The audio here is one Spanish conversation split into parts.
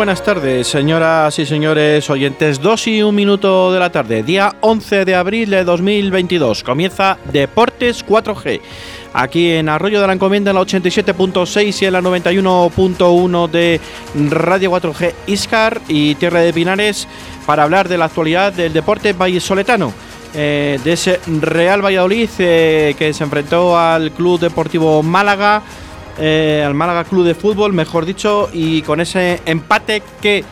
Buenas tardes, señoras y señores oyentes. Dos y un minuto de la tarde, día 11 de abril de 2022. Comienza Deportes 4G. Aquí en Arroyo de la Encomienda en la 87.6 y en la 91.1 de Radio 4G Iscar y Tierra de Pinares para hablar de la actualidad del deporte vallisoletano. Eh, de ese Real Valladolid eh, que se enfrentó al Club Deportivo Málaga eh, al Málaga Club de Fútbol, mejor dicho, y con ese empate que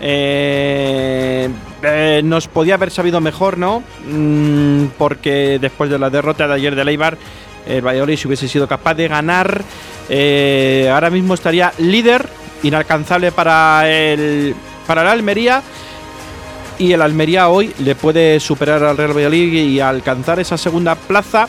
eh, eh, nos podía haber sabido mejor, ¿no? Mm, porque después de la derrota de ayer de Leibar, el Valladolid si hubiese sido capaz de ganar, ahora mismo estaría líder, inalcanzable para el, para el Almería. Y el Almería hoy le puede superar al Real Valladolid y alcanzar esa segunda plaza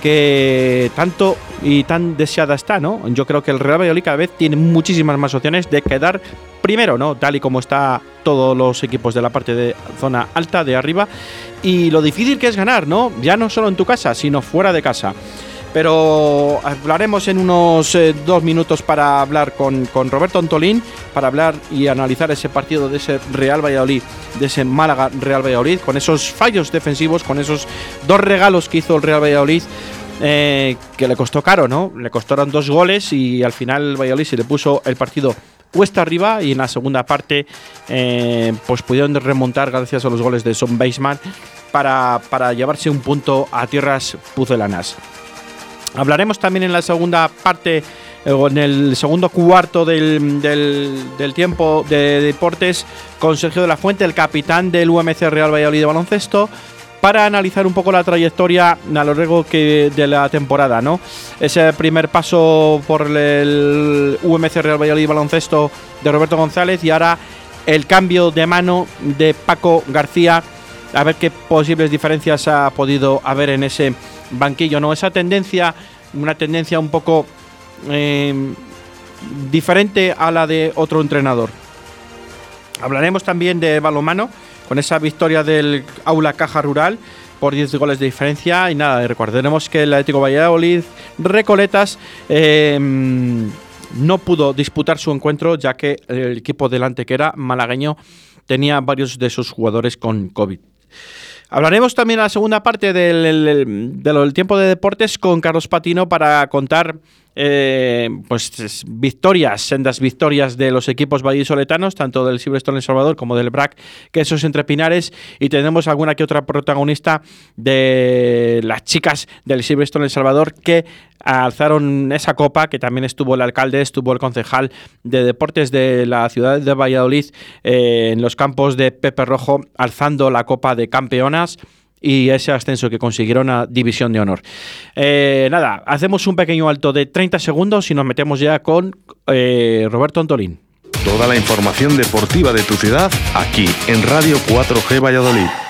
que tanto y tan deseada está, ¿no? Yo creo que el Real Valladolid cada vez tiene muchísimas más opciones de quedar primero, ¿no? Tal y como está todos los equipos de la parte de zona alta, de arriba. Y lo difícil que es ganar, ¿no? Ya no solo en tu casa, sino fuera de casa. Pero hablaremos en unos eh, dos minutos para hablar con, con, Roberto Antolín, para hablar y analizar ese partido de ese Real Valladolid, de ese Málaga Real Valladolid, con esos fallos defensivos, con esos dos regalos que hizo el Real Valladolid eh, que le costó caro, ¿no? Le costaron dos goles y al final el Valladolid se le puso el partido cuesta arriba y en la segunda parte eh, pues pudieron remontar gracias a los goles de Son Baseman para, para llevarse un punto a tierras pucelanas. Hablaremos también en la segunda parte en el segundo cuarto del, del, tiempo de deportes con Sergio de la Fuente, el capitán del UMC Real Valladolid de baloncesto, para analizar un poco la trayectoria a lo largo que de la temporada, ¿no? Ese primer paso por el UMC Real Valladolid baloncesto de Roberto González y ahora el cambio de mano de Paco García, a ver qué posibles diferencias ha podido haber en ese banquillo, ¿no? Esa tendencia, una tendencia un poco eh, diferente a la de otro entrenador. Hablaremos también de balomano con esa victoria del Aula Caja Rural por 10 goles de diferencia. Y nada, recordaremos que el Atlético Valladolid Recoletas em, no pudo disputar su encuentro ya que el equipo delante que era malagueño tenía varios de sus jugadores con COVID. Hablaremos también en la segunda parte del, del, tiempo de deportes con Carlos Patino para contar eh, pues victorias, sendas victorias de los equipos vallisoletanos, tanto del Silverstone El Salvador como del BRAC, que esos entre Pinares, y tenemos alguna que otra protagonista de las chicas del Silverstone El Salvador que alzaron esa copa, que también estuvo el alcalde, estuvo el concejal de deportes de la ciudad de Valladolid eh, en los campos de Pepe Rojo, alzando la copa de campeonas y ese ascenso que consiguieron a División de Honor. Eh, nada, hacemos un pequeño alto de 30 segundos y nos metemos ya con eh, Roberto Antolín. Toda la información deportiva de tu ciudad aquí en Radio 4G Valladolid.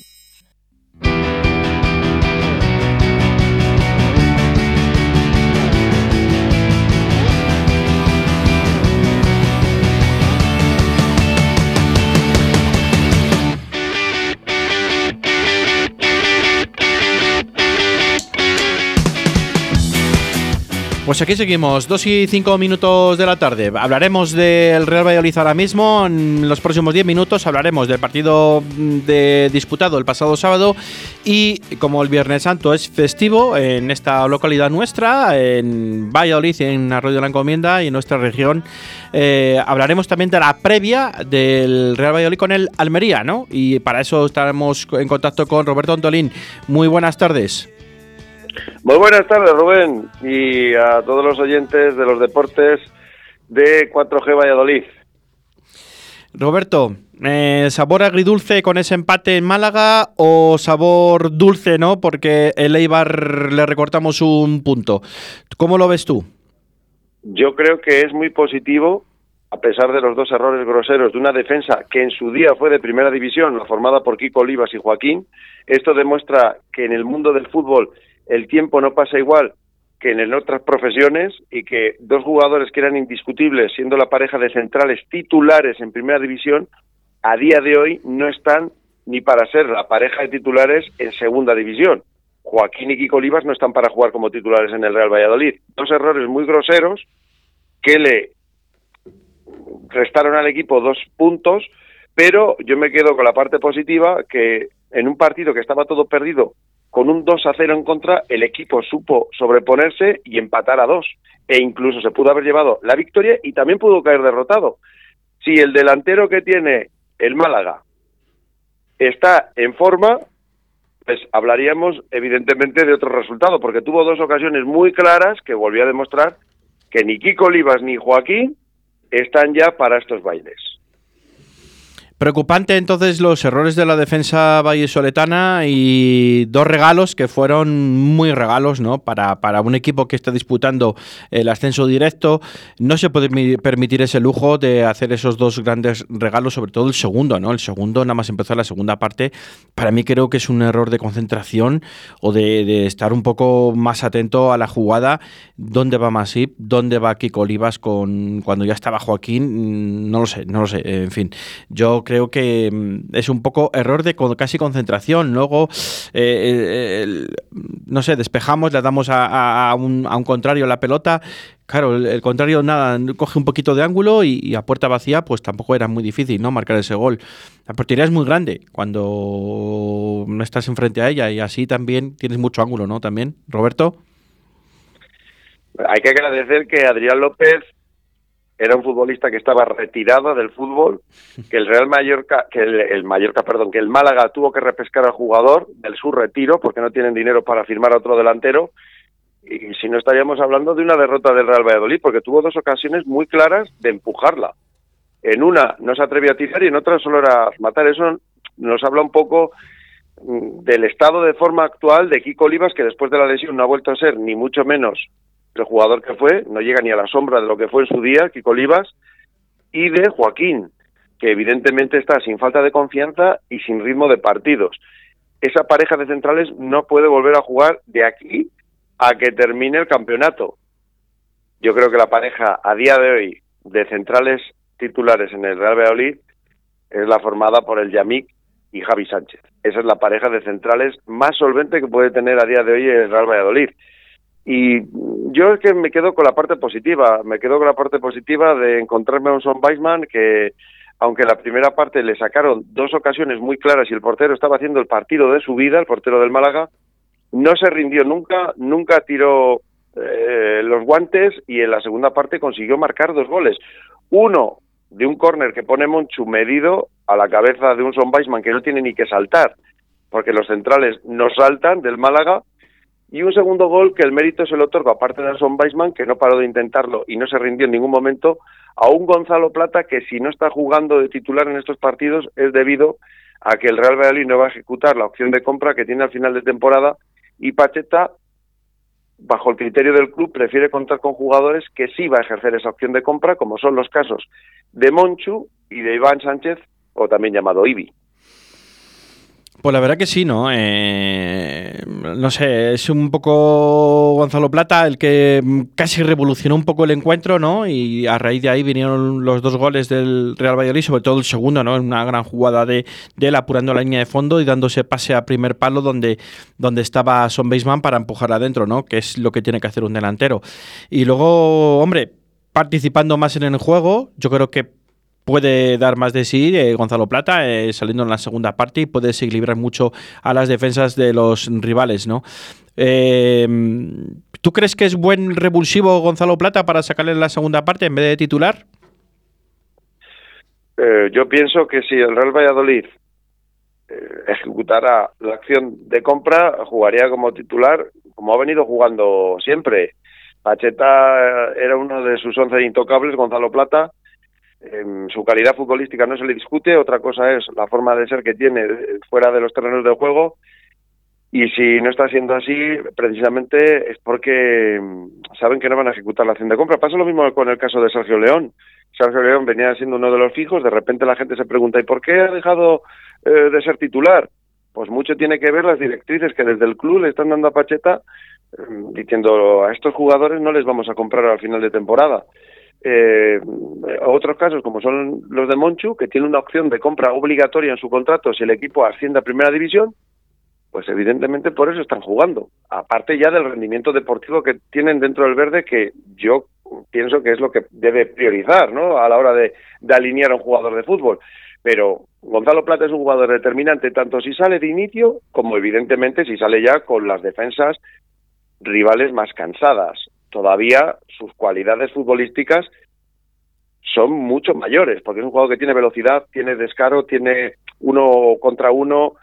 Pues aquí seguimos, dos y cinco minutos de la tarde. Hablaremos del Real Valladolid ahora mismo. En los próximos 10 minutos hablaremos del partido de disputado el pasado sábado. Y como el Viernes Santo es festivo en esta localidad nuestra, en Valladolid, en Arroyo de la Encomienda y en nuestra región, eh, hablaremos también de la previa del Real Valladolid con el Almería, ¿no? Y para eso estaremos en contacto con Roberto Antolín. Muy buenas tardes. Muy buenas tardes, Rubén, y a todos los oyentes de los deportes de 4G Valladolid. Roberto, eh, ¿sabor agridulce con ese empate en Málaga o sabor dulce, no? Porque el Eibar le recortamos un punto. ¿Cómo lo ves tú? Yo creo que es muy positivo, a pesar de los dos errores groseros de una defensa que en su día fue de primera división, la formada por Kiko Olivas y Joaquín. Esto demuestra que en el mundo del fútbol el tiempo no pasa igual que en otras profesiones y que dos jugadores que eran indiscutibles, siendo la pareja de centrales titulares en primera división, a día de hoy no están ni para ser la pareja de titulares en segunda división. Joaquín y Kiko Olivas no están para jugar como titulares en el Real Valladolid. Dos errores muy groseros que le restaron al equipo dos puntos, pero yo me quedo con la parte positiva que en un partido que estaba todo perdido con un 2 a 0 en contra, el equipo supo sobreponerse y empatar a dos. E incluso se pudo haber llevado la victoria y también pudo caer derrotado. Si el delantero que tiene el Málaga está en forma, pues hablaríamos evidentemente de otro resultado, porque tuvo dos ocasiones muy claras que volvió a demostrar que ni Kiko Olivas ni Joaquín están ya para estos bailes. Preocupante entonces los errores de la defensa vallesoletana y dos regalos que fueron muy regalos, ¿no? Para, para un equipo que está disputando el ascenso directo, no se puede permitir ese lujo de hacer esos dos grandes regalos, sobre todo el segundo, ¿no? El segundo, nada más empezar la segunda parte, para mí creo que es un error de concentración o de, estar un poco más atento a la jugada, dónde va Masip, dónde va Kiko Olivas con cuando ya estaba Joaquín, no lo sé, no lo sé, en fin, yo creo que mm, es un poco error de casi concentración. Luego, eh, eh, no sé, despejamos, le damos a, un, contrario la pelota. Claro, el, contrario nada, coge un poquito de ángulo y, a puerta vacía, pues tampoco era muy difícil, ¿no? Marcar ese gol. La portería es muy grande cuando no estás enfrente a ella y así también tienes mucho ángulo, ¿no? También, Roberto. Hay que agradecer que Adrián López era un futbolista que estaba retirado del fútbol, que el Real Mallorca, que el, Mallorca, perdón, que el Málaga tuvo que repescar al jugador del su retiro porque no tienen dinero para firmar a otro delantero y si no estaríamos hablando de una derrota del Real Valladolid porque tuvo dos ocasiones muy claras de empujarla. En una no se atrevió a tirar y en otra solo era matar. Eso nos habla un poco mm, del estado de forma actual de Kiko Olivas que después de la lesión no ha vuelto a ser ni mucho menos el jugador que fue, no llega ni a la sombra de lo que fue en su día, Kiko Olivas, y de Joaquín, que evidentemente está sin falta de confianza y sin ritmo de partidos. Esa pareja de centrales no puede volver a jugar de aquí a que termine el campeonato. Yo creo que la pareja a día de hoy de centrales titulares en el Real Valladolid es la formada por el Yamik y Javi Sánchez. Esa es la pareja de centrales más solvente que puede tener a día de hoy el Real Valladolid. Y yo es que me quedo con la parte positiva, me quedo con la parte positiva de encontrarme a un Son Weisman que, aunque la primera parte le sacaron dos ocasiones muy claras y el portero estaba haciendo el partido de su vida, el portero del Málaga, no se rindió nunca, nunca tiró eh, los guantes y en la segunda parte consiguió marcar dos goles. Uno de un córner que pone Monchu medido a la cabeza de un Son Weisman que no tiene ni que saltar, porque los centrales no saltan del Málaga y un segundo gol que el mérito se lo otorga, aparte de Son Weisman, que no paró de intentarlo y no se rindió en ningún momento, a un Gonzalo Plata que si no está jugando de titular en estos partidos es debido a que el Real Valladolid no va a ejecutar la opción de compra que tiene al final de temporada y Pacheta, bajo el criterio del club, prefiere contar con jugadores que sí va a ejercer esa opción de compra, como son los casos de Monchu y de Iván Sánchez, o también llamado Ibi. Pues la verdad que sí, ¿no? Eh, no sé, es un poco Gonzalo Plata el que casi revolucionó un poco el encuentro, ¿no? Y a raíz de ahí vinieron los dos goles del Real Valladolid, sobre todo el segundo, ¿no? Una gran jugada de, él apurando la línea de fondo y dándose pase a primer palo donde, donde estaba Son Baseman para empujar adentro, ¿no? Que es lo que tiene que hacer un delantero. Y luego, hombre, participando más en el juego, yo creo que puede dar más de sí eh, Gonzalo Plata eh, saliendo en la segunda parte y puede equilibrar mucho a las defensas de los rivales, ¿no? Eh, ¿Tú crees que es buen revulsivo Gonzalo Plata para sacarle en la segunda parte en vez de titular? yo pienso que si el Real Valladolid ejecutara la acción de compra, jugaría como titular, como ha venido jugando siempre. Pacheta era uno de sus once intocables, Gonzalo Plata su calidad futbolística no se le discute, otra cosa es la forma de ser que tiene fuera de los terrenos de juego. Y si no está siendo así, precisamente es porque mm, saben que no van a ejecutar la acción de compra. Pasa lo mismo con el caso de Sergio León. Sergio León venía siendo uno de los fijos, de repente la gente se pregunta, ¿y por qué ha dejado eh, de ser titular? Pues mucho tiene que ver las directrices que desde el club le están dando a Pacheta, mm, diciendo a estos jugadores no les vamos a comprar al final de temporada eh, otros casos como son los de Monchu, que tiene una opción de compra obligatoria en su contrato si el equipo asciende a primera división, pues evidentemente por eso están jugando. Aparte ya del rendimiento deportivo que tienen dentro del verde, que yo pienso que es lo que debe priorizar ¿no? a la hora de, de alinear a un jugador de fútbol. Pero Gonzalo Plata es un jugador determinante tanto si sale de inicio como evidentemente si sale ya con las defensas rivales más cansadas todavía sus cualidades futbolísticas son mucho mayores, porque es un jugador que tiene velocidad, tiene descaro, tiene uno contra uno,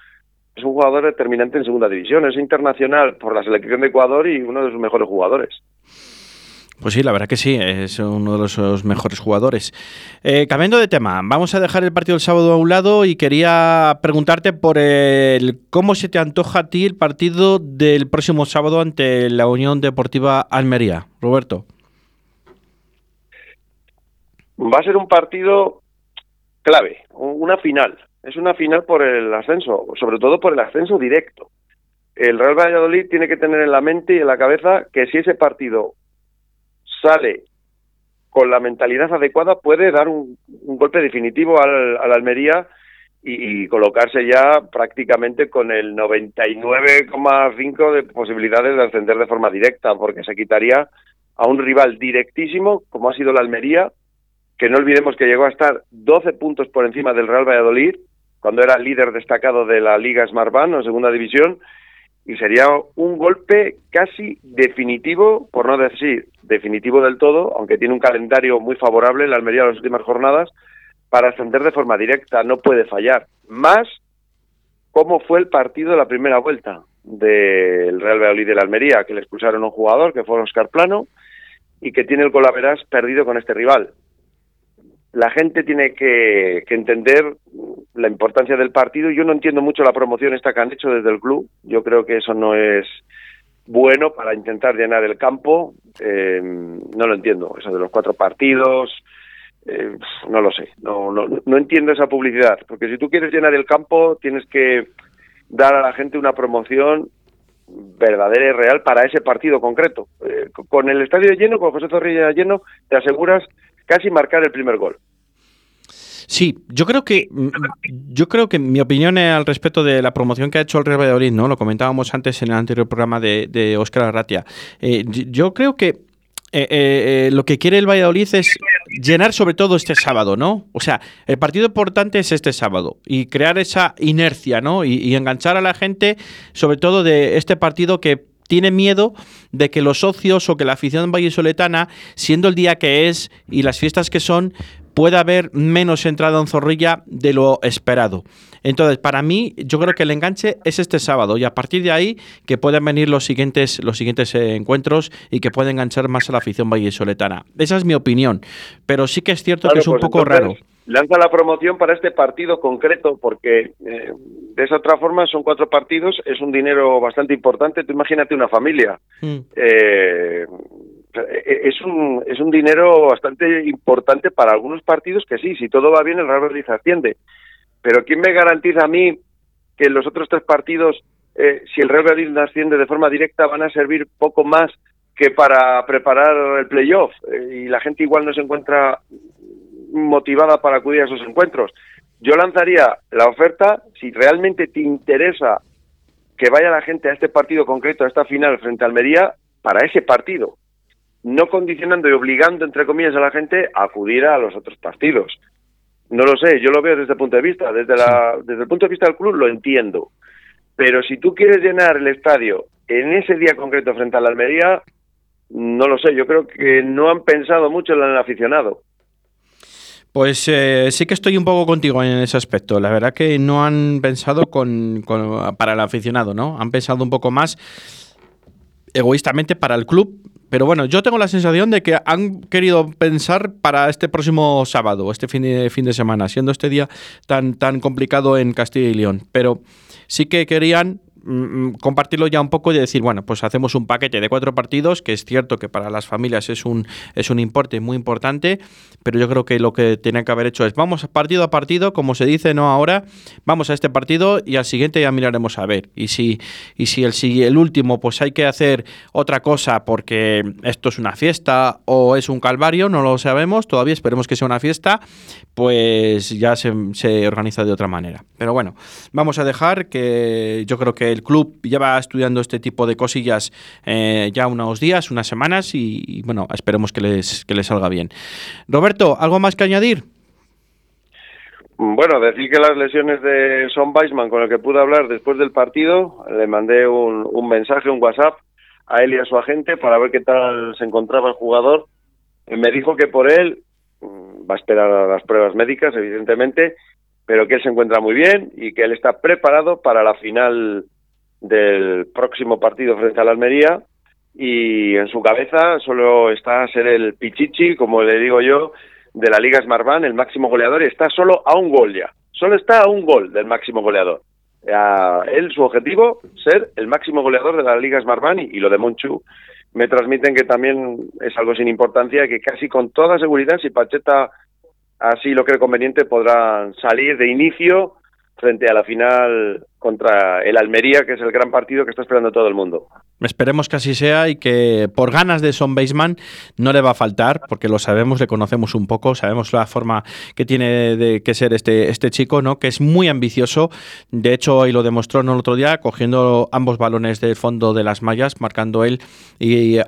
es un jugador determinante en segunda división, es internacional por la selección de Ecuador y uno de sus mejores jugadores. Pues sí, la verdad que sí, es uno de los mejores jugadores. Eh, cambiando de tema, vamos a dejar el partido del sábado a un lado y quería preguntarte por el cómo se te antoja a ti el partido del próximo sábado ante la Unión Deportiva Almería. Roberto. Va a ser un partido clave, una final. Es una final por el ascenso, sobre todo por el ascenso directo. El Real Valladolid tiene que tener en la mente y en la cabeza que si ese partido sale con la mentalidad adecuada, puede dar un, golpe definitivo al, al Almería y, colocarse ya prácticamente con el 99,5 de posibilidades de ascender de forma directa, porque se quitaría a un rival directísimo, como ha sido la Almería, que no olvidemos que llegó a estar 12 puntos por encima del Real Valladolid, cuando era líder destacado de la Liga Smartbank o Segunda División, y sería un golpe casi definitivo, por no decir definitivo del todo, aunque tiene un calendario muy favorable en la Almería de las últimas jornadas, para ascender de forma directa, no puede fallar. Más cómo fue el partido de la primera vuelta del Real Valladolid de la Almería, que le expulsaron a un jugador, que fue Oscar Plano, y que tiene el colaveras perdido con este rival la gente tiene que, entender la importancia del partido. Yo no entiendo mucho la promoción esta que han hecho desde el club. Yo creo que eso no es bueno para intentar llenar el campo. Eh, no lo entiendo. Eso de los cuatro partidos, eh, no lo sé. No, no, entiendo esa publicidad. Porque si tú quieres llenar el campo, tienes que dar a la gente una promoción verdadera y real para ese partido concreto. Eh, con el estadio lleno, con José Zorrilla lleno, te aseguras casi marcar el primer gol. Sí, yo creo que yo creo que mi opinión al respecto de la promoción que ha hecho el Real Valladolid, ¿no? Lo comentábamos antes en el anterior programa de, de Óscar Arratia. Eh, yo creo que eh, eh, lo que quiere el Valladolid es llenar sobre todo este sábado, ¿no? O sea, el partido importante es este sábado y crear esa inercia, ¿no? Y, y enganchar a la gente, sobre todo de este partido que tiene miedo de que los socios o que la afición vallisoletana, siendo el día que es y las fiestas que son, pueda haber menos entrada en Zorrilla de lo esperado. Entonces, para mí, yo creo que el enganche es este sábado y a partir de ahí que puedan venir los siguientes, los siguientes eh, encuentros y que pueda enganchar más a la afición vallisoletana. Esa es mi opinión, pero sí que es cierto que es un pues poco raro lanza la promoción para este partido concreto, porque eh, de esa otra forma son cuatro partidos, es un dinero bastante importante. Tú imagínate una familia. Mm. Eh, es, un, es un dinero bastante importante para algunos partidos que sí, si todo va bien, el Real Madrid asciende. Pero ¿quién me garantiza a mí que los otros tres partidos, eh, si el Real Madrid asciende de forma directa, van a servir poco más que para preparar el playoff eh, y la gente igual no se encuentra motivada para acudir a esos encuentros. Yo lanzaría la oferta, si realmente te interesa que vaya la gente a este partido concreto, a esta final frente a Almería, para ese partido, no condicionando y obligando, entre comillas, a la gente a acudir a los otros partidos. No lo sé, yo lo veo desde el punto de vista, desde, la, desde el punto de vista del club lo entiendo. Pero si tú quieres llenar el estadio en ese día concreto frente a la Almería, no lo sé, yo creo que no han pensado mucho en el aficionado. Pues eh, sí que estoy un poco contigo en ese aspecto. La verdad que no han pensado con, para el aficionado, ¿no? Han pensado un poco más egoístamente para el club. Pero bueno, yo tengo la sensación de que han querido pensar para este próximo sábado, este fin de, fin de semana, siendo este día tan, tan complicado en Castilla y León. Pero sí que querían Mm, mm, compartirlo ya un poco y decir, bueno, pues hacemos un paquete de cuatro partidos, que es cierto que para las familias es un, es un importe muy importante, pero yo creo que lo que tienen que haber hecho es, vamos partido a partido, como se dice, no ahora, vamos a este partido y al siguiente ya miraremos a ver. Y si, y si el, si el último, pues hay que hacer otra cosa porque esto es una fiesta o es un calvario, no lo sabemos, todavía esperemos que sea una fiesta, pues ya se, se organiza de otra manera. Pero bueno, vamos a dejar que yo creo que el club lleva estudiando este tipo de cosillas eh, ya unos días, unas semanas y, bueno, esperemos que les, que les salga bien. Roberto, ¿algo más que añadir? Bueno, decir que las lesiones de Son Weisman, con el que pude hablar después del partido, le mandé un, un mensaje, un WhatsApp a él y a su agente para ver qué tal se encontraba el jugador. Me dijo que por él mm, va a esperar a las pruebas médicas, evidentemente, pero que él se encuentra muy bien y que él está preparado para la final del próximo partido frente a la Almería y en su cabeza solo está ser el Pichichi, como le digo yo, de la Liga Smartbank, el máximo goleador, y está solo a un gol ya. Solo está a un gol del máximo goleador. A él, su objetivo, ser el máximo goleador de la Liga Smartbank y, y lo de Monchu me transmiten que también es algo sin importancia, que casi con toda seguridad, si Pacheta así lo cree conveniente, podrán salir de inicio frente a la final contra el Almería, que es el gran partido que está esperando todo el mundo. Esperemos que así sea y que por ganas de Son Baseman no le va a faltar, porque lo sabemos, le conocemos un poco, sabemos la forma que tiene de que ser este, este chico, ¿no? que es muy ambicioso. De hecho, hoy lo demostró en el otro día, cogiendo ambos balones del fondo de las mallas, marcando él y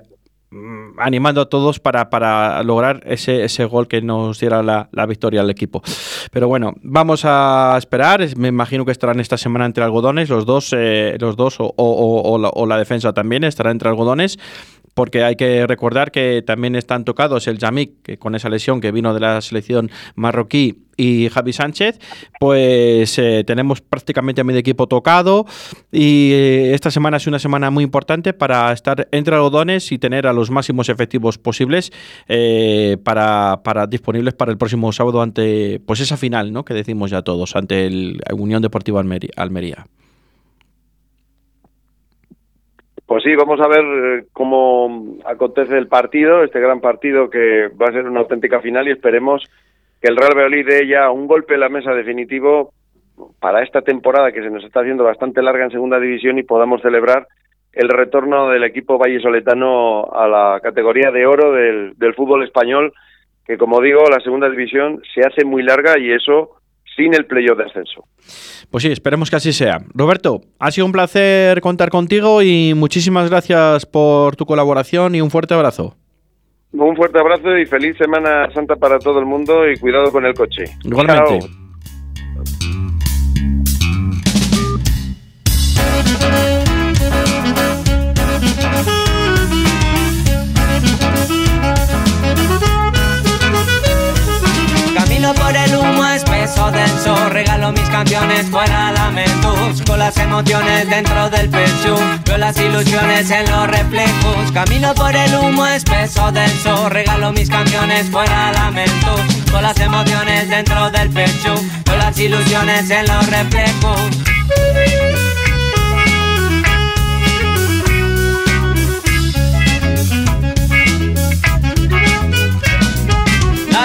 Mm, animando a todos para, para lograr ese, ese, gol que nos diera la, la, victoria al equipo. Pero bueno, vamos a esperar. Me imagino que estarán esta semana entre algodones, los dos, eh, los dos o, la, o, la, defensa también estará entre algodones porque hay que recordar que también están tocados el Yamik, que con esa lesión que vino de la selección marroquí, y Javi Sánchez, pues eh, tenemos prácticamente a mi equipo tocado y eh, esta semana es una semana muy importante para estar entre algodones y tener a los máximos efectivos posibles eh, para, para, disponibles para el próximo sábado ante pues esa final, ¿no? Que decimos ya todos, ante el Unión Deportiva Almería. Pues sí, vamos a ver eh, cómo acontece el partido, este gran partido que va a ser una auténtica final y esperemos que el Real Valladolid dé ya un golpe en la mesa definitivo para esta temporada que se nos está haciendo bastante larga en segunda división y podamos celebrar el retorno del equipo vallesoletano a la categoría de oro del, del fútbol español, que como digo, la segunda división se hace muy larga y eso sin el playoff de ascenso. Pues sí, esperemos que así sea. Roberto, ha sido un placer contar contigo y muchísimas gracias por tu colaboración y un fuerte abrazo. Un fuerte abrazo y feliz Semana Santa para todo el mundo y cuidado con el coche. Igualmente. Chao. Canciones fuera lamentos Con las emociones dentro del pecho Veo las ilusiones en los reflejos Camino por el humo espeso denso Regalo mis canciones fuera lamentos Con las emociones dentro del pecho Veo las ilusiones en los reflejos.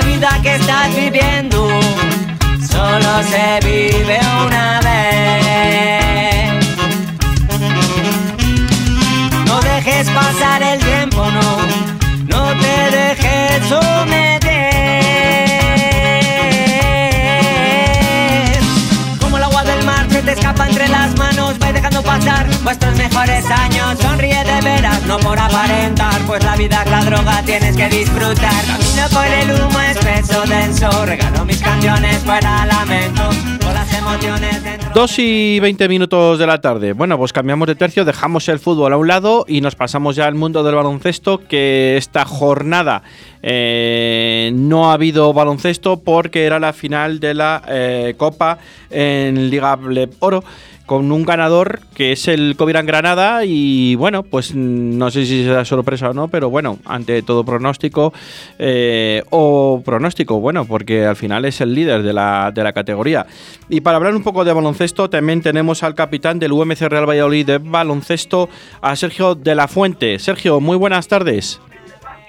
Vida que estás viviendo solo se vive una vez. No dejes pasar el tiempo, no, no te dejes someter. escapa y 20 minutos de la tarde. Bueno, pues cambiamos de tercio, dejamos el fútbol a un lado y nos pasamos ya al mundo del baloncesto que esta jornada eh, no ha habido baloncesto porque era la final de la eh, Copa en Liga Oro con un ganador que es el Covirán Granada y bueno, pues no sé si será sorpresa o no, pero bueno, ante todo pronóstico eh, o pronóstico, bueno, porque al final es el líder de la, de la categoría. Y para hablar un poco de baloncesto, también tenemos al capitán del UMC Real Valladolid de baloncesto, a Sergio de la Fuente. Sergio, muy buenas tardes.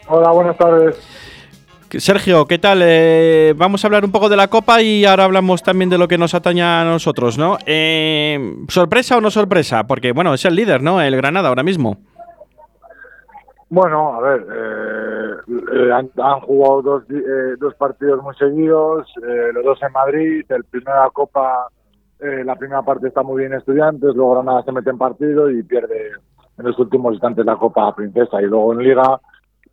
Hola, buenas tardes. Sergio, ¿qué tal? Eh, vamos a hablar un poco de la Copa y ahora hablamos también de lo que nos atañe a nosotros, ¿no? Eh, ¿Sorpresa o no sorpresa? Porque, bueno, es el líder, ¿no? El Granada ahora mismo. Bueno, a ver, eh, eh, han, han jugado dos, eh, dos partidos muy seguidos, eh, los dos en Madrid, el primera Copa, eh, la primera parte está muy bien Estudiantes, luego Granada se mete en partido y pierde en los últimos instantes la Copa Princesa y luego en Liga,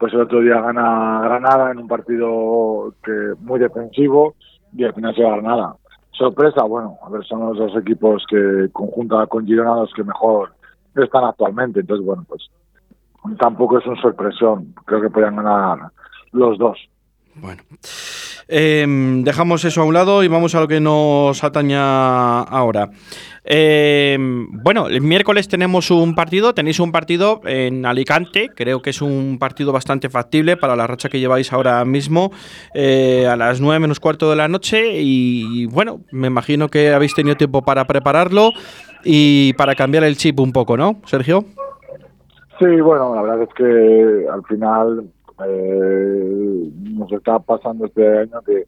pues el otro día gana Granada en un partido que muy defensivo y al final se va Granada. Sorpresa, bueno, a ver, son los dos equipos que conjunta con Girona los que mejor están actualmente, entonces bueno, pues tampoco es una sorpresión. Creo que podrían ganar los dos. Bueno. Eh, dejamos eso a un lado y vamos a lo que nos ataña ahora. Eh, bueno, el miércoles tenemos un partido, tenéis un partido en Alicante, creo que es un partido bastante factible para la racha que lleváis ahora mismo, eh, a las 9 menos cuarto de la noche y bueno, me imagino que habéis tenido tiempo para prepararlo y para cambiar el chip un poco, ¿no, Sergio? Sí, bueno, la verdad es que al final eh, nos está pasando este año que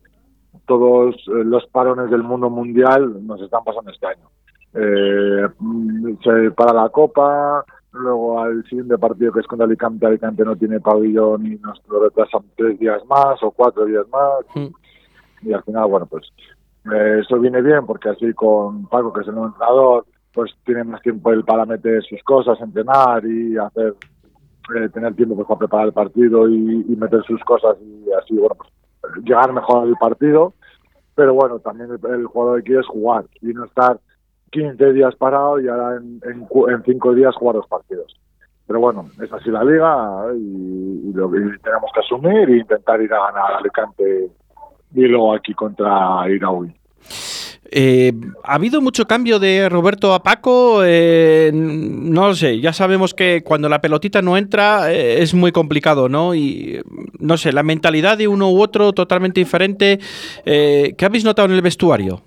todos eh, los parones del mundo mundial nos están pasando este año. Eh, mm, se para la Copa, luego al siguiente partido que es contra Alicante, Alicante no tiene pabellón y nos lo retrasan tres días más o cuatro días más. y al final, bueno, pues eh, eso viene bien porque así con Paco, que es el nuevo entrenador, pues tiene más tiempo él para meter sus cosas, entrenar y hacer, eh, tener tiempo pues, para preparar el partido y, y meter sus cosas y así, bueno, pues llegar mejor al partido. Pero bueno, también el, el jugador quiere es jugar y no estar 15 días parado y ahora en, en, en 5 días jugar los partidos. Pero bueno, es así la liga y, y lo que tenemos que asumir e intentar ir a ganar Alicante y luego aquí contra Iraui. Eh, ¿Ha habido mucho cambio de Roberto a Paco? Eh, no lo sé, ya sabemos que cuando la pelotita no entra eh, es muy complicado, ¿no? Y no sé, la mentalidad de uno u otro totalmente diferente. Eh, ¿Qué habéis notado en el vestuario?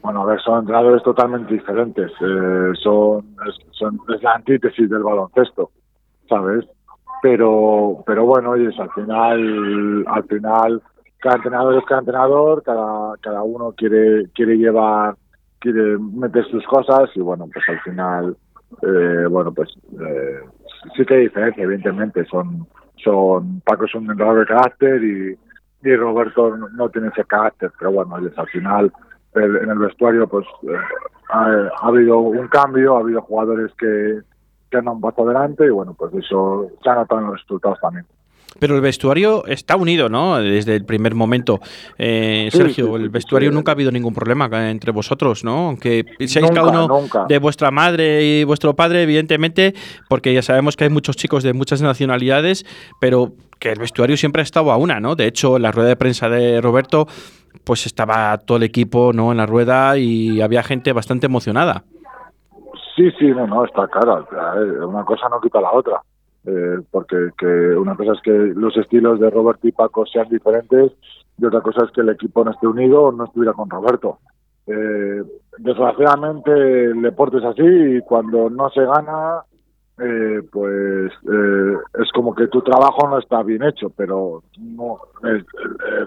Bueno, a ver, son entrenadores totalmente diferentes. eh, son, es, la antítesis del baloncesto, ¿sabes? Pero, pero bueno, oye, al final, al final, cada entrenador es cada entrenador, cada, cada uno quiere, quiere llevar, quiere meter sus cosas y bueno, pues al final, eh, bueno, pues eh, sí que hay diferencia, evidentemente. Son, son, Paco es un entrenador de carácter y, y Roberto no, tiene ese carácter, pero bueno, al final, el- en el vestuario pues eh, ha, ha habido un cambio, ha habido jugadores que, que han un adelante y bueno, pues eso se ha notado los resultados también. Pero el vestuario está unido, ¿no? Desde el primer momento. Eh, Sergio, sí, sí, el vestuario nunca ha habido ningún problema entre vosotros, ¿no? Aunque seáis cada uno nunca. de vuestra madre y vuestro padre, evidentemente, porque ya sabemos que hay muchos chicos de muchas nacionalidades, pero que el vestuario siempre ha estado a una, ¿no? De hecho, en la rueda de prensa de Roberto, pues estaba todo el equipo, ¿no? En la rueda y había gente bastante emocionada. Sí, sí, no, no, está claro. Ver, Una cosa no quita la otra. Eh, porque que una cosa es que los estilos de Roberto y Paco sean diferentes y otra cosa es que el equipo no esté unido o no estuviera con Roberto. Eh, desgraciadamente el deporte es así y cuando no se gana, eh, pues eh, es como que tu trabajo no está bien hecho, pero no,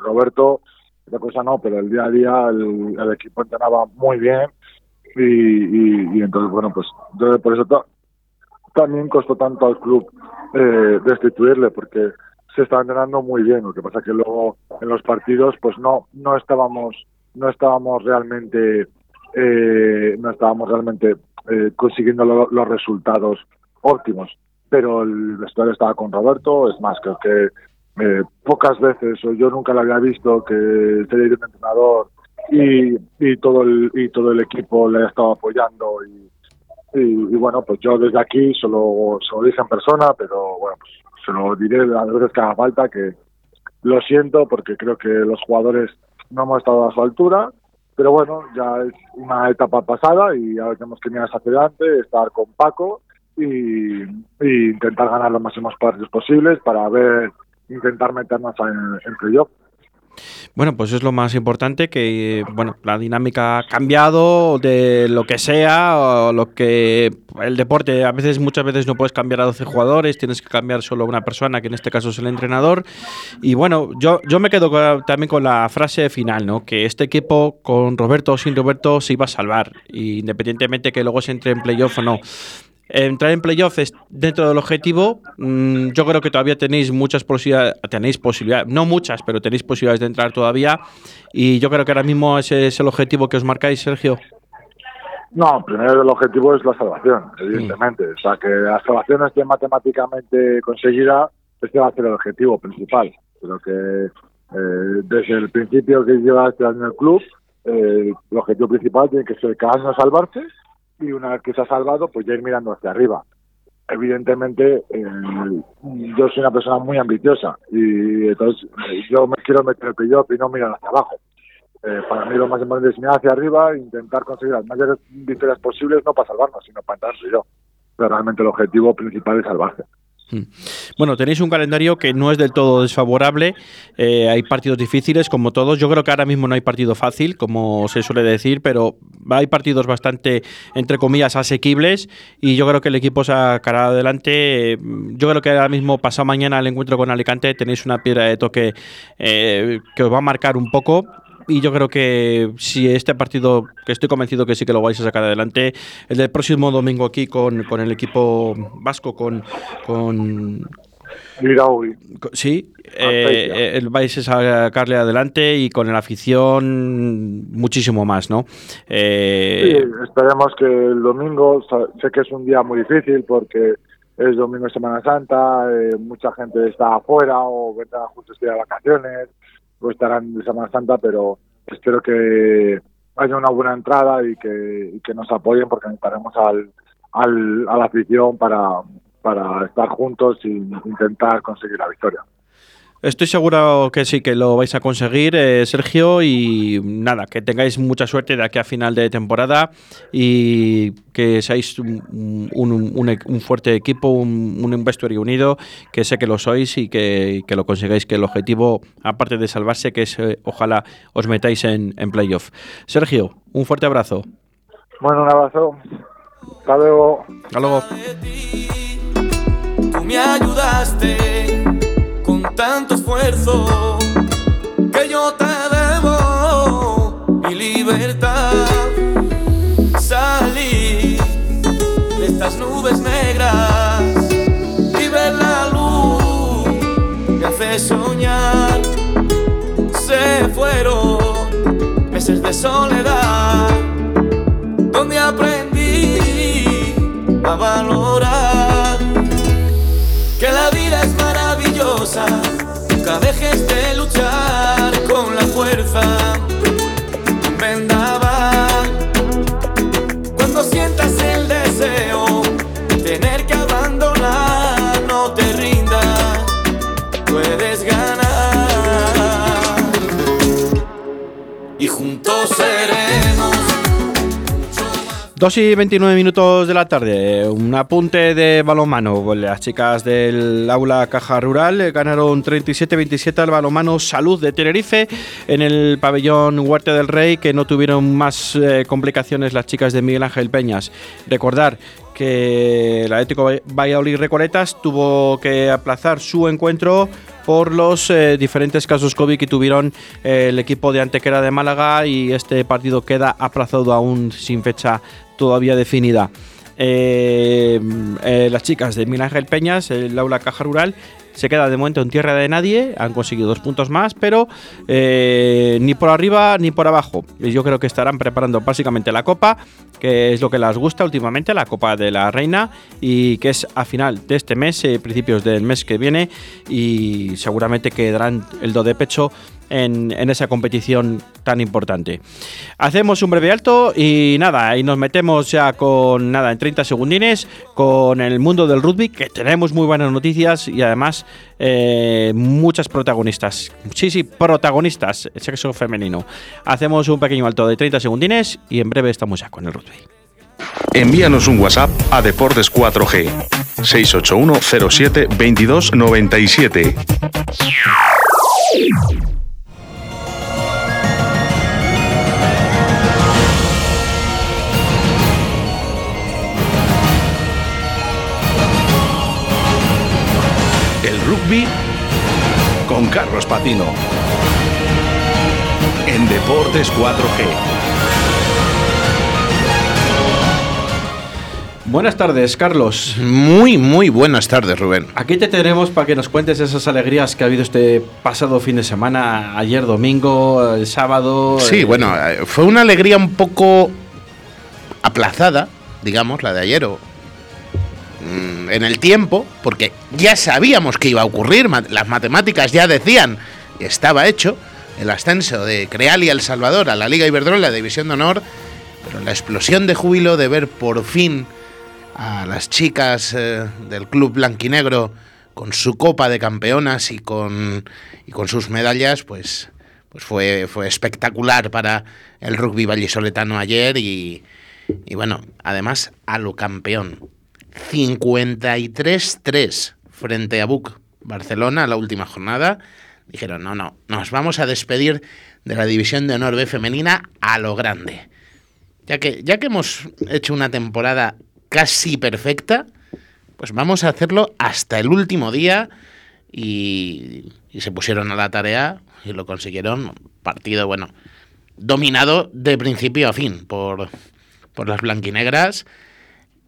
Roberto, otra cosa no, pero el día a día el, equipo entrenaba muy bien y, y, entonces bueno pues entonces por eso también costó tanto al club eh, destituirle porque se estaba entrenando muy bien lo que pasa que luego en los partidos pues no no estábamos no estábamos realmente eh, no estábamos realmente eh, consiguiendo lo- los resultados óptimos. Pero el vestuario estaba con Roberto, es más, creo que eh, pocas veces, o yo nunca lo había visto, que se le un entrenador y, y todo el y todo el equipo le ha estado apoyando y, y, bueno, pues yo desde aquí solo se lo dije en persona, pero bueno, pues se lo diré las veces que haga falta, que lo siento porque creo que los jugadores no hemos estado a su altura, pero bueno, ya es una etapa pasada y ahora tenemos que mirar hacia adelante, estar con Paco y, y intentar ganar los máximos partidos posibles para ver, intentar meternos en, en playoff. Bueno, pues es lo más importante que bueno, la dinámica ha cambiado de lo que sea, o lo que el deporte a veces muchas veces no puedes cambiar a 12 jugadores, tienes que cambiar solo a una persona, que en este caso es el entrenador. Y bueno, yo yo me quedo con- también con la frase final, ¿no? Que este equipo con Roberto o sin Roberto se iba a salvar, independientemente que luego se entre en playoff o no. Entrar en playoff es dentro del objetivo. mm, yo creo que todavía tenéis muchas posibilidades, tenéis posibilidades, no muchas, pero tenéis posibilidades de entrar todavía. Y yo creo que ahora mismo ese es el objetivo que os marcáis, Sergio. No, primero el objetivo es la salvación, evidentemente. O sea, que la salvación esté matemáticamente conseguida, este va a ser el objetivo principal. Pero que eh, desde el principio que lleva este año el club, eh, el objetivo principal tiene que ser cada año salvarse y una vez que se ha salvado, pues ya ir mirando hacia arriba. Evidentemente, eh, yo soy una persona muy ambiciosa y entonces eh, yo me quiero meter el playoff y no mirar hacia abajo. Eh, para mí lo más importante es mirar hacia arriba e intentar conseguir las mayores victorias posibles, no para salvarnos, sino para entrar yo. Pero realmente el objetivo principal es salvarse. Bueno, tenéis un calendario que no es del todo desfavorable. eh, hay partidos difíciles, como todos. Yo creo que ahora mismo no hay partido fácil, como se suele decir, pero hay partidos bastante, entre comillas, asequibles. Y yo creo que el equipo sacará adelante. Eh, Yo creo que ahora mismo, pasado mañana, el encuentro con Alicante, tenéis una piedra de toque eh, que os va a marcar un poco. Y yo creo que si este partido, que estoy convencido que sí que lo vais a sacar adelante, el del próximo domingo aquí con, con el equipo vasco, con, con, Sí, eh, eh, vais a sacarle adelante y con la afición muchísimo más, ¿no? Eh, Sí, esperemos que el domingo, sé que es un día muy difícil porque es domingo de Semana Santa, eh, mucha gente está afuera o vendrán justo este día de vacaciones o estarán de Semana Santa, pero espero que haya una buena entrada y que, y que nos apoyen porque necesitaremos al, al, a la afición para, para estar juntos y intentar conseguir la victoria. Estoy seguro que sí, que lo vais a conseguir, eh, Sergio, y nada, que tengáis mucha suerte de aquí a final de temporada y que seáis un, un- un- un fuerte equipo, un, un vestuario unido, que sé que lo sois y que, que lo consigáis, que el objetivo, aparte de salvarse, que es eh, ojalá os metáis en, en playoff. Sergio, un fuerte abrazo. Bueno, un abrazo. Hasta luego. Hasta luego. Tú me ayudaste tanto esfuerzo que yo te debo mi libertad. Salí de estas nubes negras y ver la luz me hace soñar. Se fueron meses de soledad donde aprendí a valorar Vendaval. Cuando sientas el deseo de tener que abandonar, no te rindas. Puedes ganar. Y juntos. 2 y 29 minutos de la tarde, un apunte de balonmano. Las chicas del aula Caja Rural eh, ganaron 37-27 al balonmano Salud de Tenerife en el pabellón Huerta del Rey, que no tuvieron más eh, complicaciones las chicas de Miguel Ángel Peñas. Recordar que el Atlético Valladolid Recoletas tuvo que aplazar su encuentro por los eh, diferentes casos COVID que tuvieron eh, el equipo de Antequera de Málaga y este partido queda aplazado aún sin fecha todavía definida. Eh, eh, las chicas de Miguel Ángel Peñas, el aula Caja Rural, se queda de momento en tierra de nadie, han conseguido dos puntos más, pero eh, ni por arriba ni por abajo. Yo creo que estarán preparando básicamente la Copa, que es lo que les gusta últimamente, la Copa de la Reina, y que es a final de este mes, eh, principios del mes que viene, y seguramente que darán el do de pecho en, esa competición tan importante. Hacemos un breve alto y nada, y nos metemos ya con nada, en 30 segundines, con el mundo del rugby, que tenemos muy buenas noticias y además eh, muchas protagonistas. Sí, sí, protagonistas, sexo femenino. Hacemos un pequeño alto de 30 segundines y en breve estamos ya con el rugby. Envíanos un WhatsApp a Deportes 4G 681 07 22 97. Rugby con Carlos Patino. En Deportes 4G. Buenas tardes, Carlos. Muy, muy buenas tardes, Rubén. Aquí te tenemos para que nos cuentes esas alegrías que ha habido este pasado fin de semana, ayer domingo, el sábado. Sí, bueno, eh, fue una alegría un poco aplazada, digamos, la de ayer, o, mm, en el tiempo, porque ya sabíamos que iba a ocurrir, las matemáticas ya decían estaba hecho el ascenso de Creal y El Salvador a la Liga Iberdrola de División de Honor, pero la explosión de júbilo de ver por fin a las chicas eh, del club blanquinegro con su copa de campeonas y con, y con sus medallas, pues, pues fue, fue espectacular para el rugby vallisoletano ayer y, y bueno, además a lo campeón. 53-3 frente a Buc Barcelona la última jornada. Dijeron, no, no, nos vamos a despedir de la división de honor B femenina a lo grande. Ya que, ya que hemos hecho una temporada casi perfecta, pues vamos a hacerlo hasta el último día y, y se pusieron a la tarea y lo consiguieron. Partido, bueno, dominado de principio a fin por, por las blanquinegras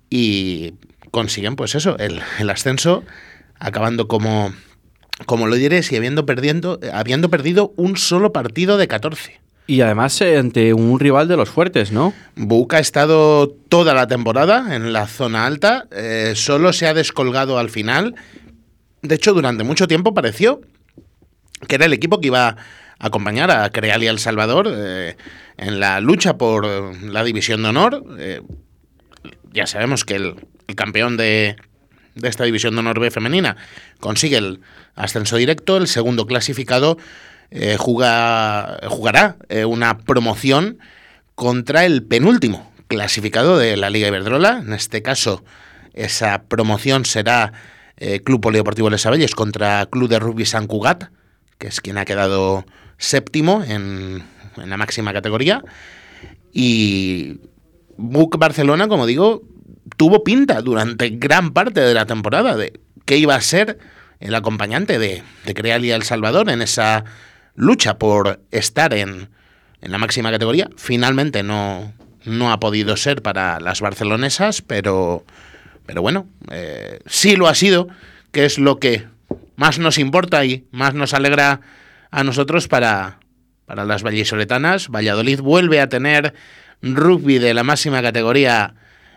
y consiguen, pues eso, el, el ascenso, acabando como, como lo diré, y habiendo, perdiendo, habiendo perdido un solo partido de 14. Y además eh, ante un rival de los fuertes, ¿no? Buc ha estado toda la temporada en la zona alta, eh, solo se ha descolgado al final. De hecho, durante mucho tiempo pareció que era el equipo que iba a acompañar a Creal y El Salvador eh, en la lucha por la división de honor. Ya sabemos que el, el campeón de, de esta división de honor B femenina consigue el ascenso directo, el segundo clasificado eh, juga- jugará eh, una promoción contra el penúltimo clasificado de la Liga Iberdrola. En este caso, esa promoción será eh, Club Polideportivo Les Abelles contra Club de Rugby San Cugat, que es quien ha quedado séptimo en, en la máxima categoría. Y Buc Barcelona, como digo, tuvo pinta durante gran parte de la temporada de que iba a ser el acompañante de, de Creal y El Salvador en esa lucha por estar en, en la máxima categoría. Finalmente no, no ha podido ser para las barcelonesas, pero, pero bueno, eh, sí lo ha sido, que es lo que más nos importa y más nos alegra a nosotros para, para las vallisoletanas. Valladolid vuelve a tener rugby de la máxima categoría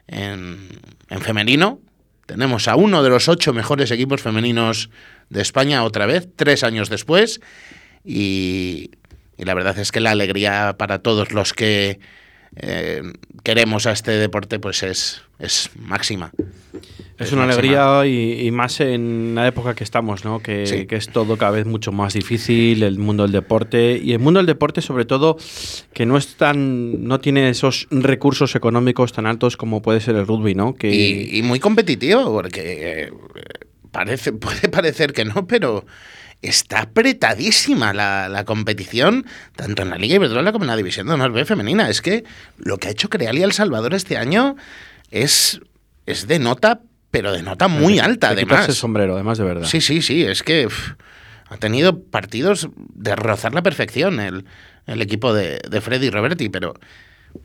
en, en femenino. Tenemos a uno de los ocho mejores equipos femeninos de España otra vez, tres años después. Y, y la verdad es que la alegría para todos los que eh, queremos a este deporte pues es, es máxima. Es una máxima. alegría y, y más en la época que estamos, ¿no? Que, Sí. que es todo cada vez mucho más difícil, el mundo del deporte. Y el mundo del deporte, sobre todo, que no es tan. no tiene esos recursos económicos tan altos como puede ser el rugby, ¿no? Que Y, y muy competitivo, porque eh, parece, puede parecer que no, pero está apretadísima la, la competición, tanto en la Liga Iberdrola como en la División de Honor B femenina. Es que lo que ha hecho Creal y El Salvador este año es, es de nota, pero de nota muy alta, de quitarse el además. sombrero, además de verdad. Sí, sí, sí, es que ha tenido partidos de rozar la perfección el, el equipo de, de Freddy Roberti, pero,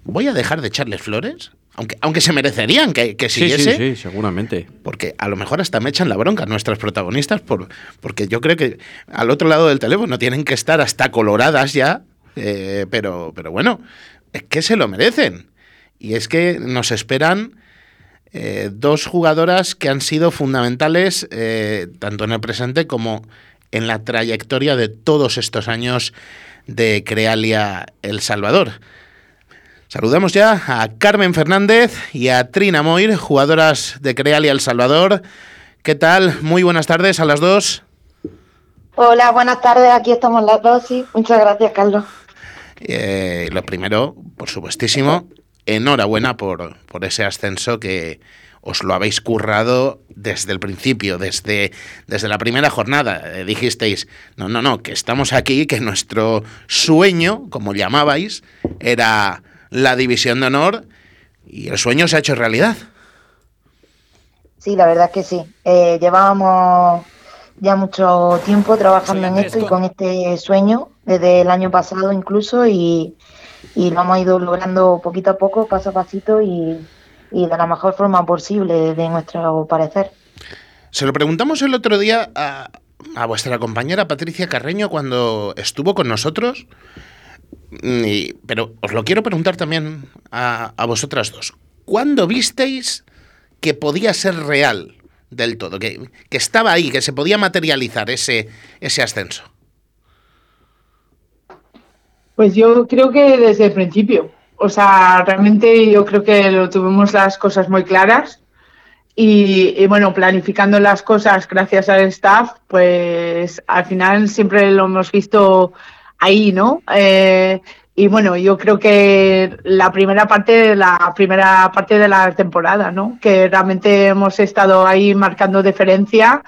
voy a dejar de echarles flores. Aunque, aunque se merecerían que, que Sí, sí, siguiese. sí, seguramente. Porque a lo mejor hasta me echan la bronca nuestras protagonistas, por, porque yo creo que al otro lado del teléfono tienen que estar hasta coloradas ya, eh, pero, pero bueno, es que se lo merecen. Y es que nos esperan eh, dos jugadoras que han sido fundamentales eh, tanto en el presente como en la trayectoria de todos estos años de Crealia El Salvador. Saludamos ya a Carmen Fernández y a Trina Moir, jugadoras de Crealia El Salvador. ¿Qué tal? Muy buenas tardes a las dos. Hola, buenas tardes. Aquí estamos las dos. Sí, muchas gracias, Carlos. Eh, lo primero, por supuestísimo, enhorabuena por, por ese ascenso que os lo habéis currado desde el principio, desde, desde la primera jornada. Eh, dijisteis, no, no, no, que estamos aquí, que nuestro sueño, como llamabais, era la división de honor y el sueño se ha hecho realidad. Sí, la verdad es que sí. Eh, llevábamos ya mucho tiempo trabajando en esto y con este sueño, desde el año pasado incluso, y, y lo hemos ido logrando poquito a poco, paso a pasito y, y de la mejor forma posible, de nuestro parecer. Se lo preguntamos el otro día a, a vuestra compañera Patricia Carreño cuando estuvo con nosotros, y- pero os lo quiero preguntar también a, a vosotras dos. ¿Cuándo visteis que podía ser real del todo? Que, que estaba ahí, que se podía materializar ese, ese ascenso. Pues yo creo que desde el principio. O sea, realmente yo creo que lo tuvimos las cosas muy claras y, bueno, planificando las cosas gracias al staff, pues al final siempre lo hemos visto ahí, ¿no? Eh, y bueno, yo creo que la primera parte, la primera parte de la temporada, ¿no? Que realmente hemos estado ahí marcando diferencia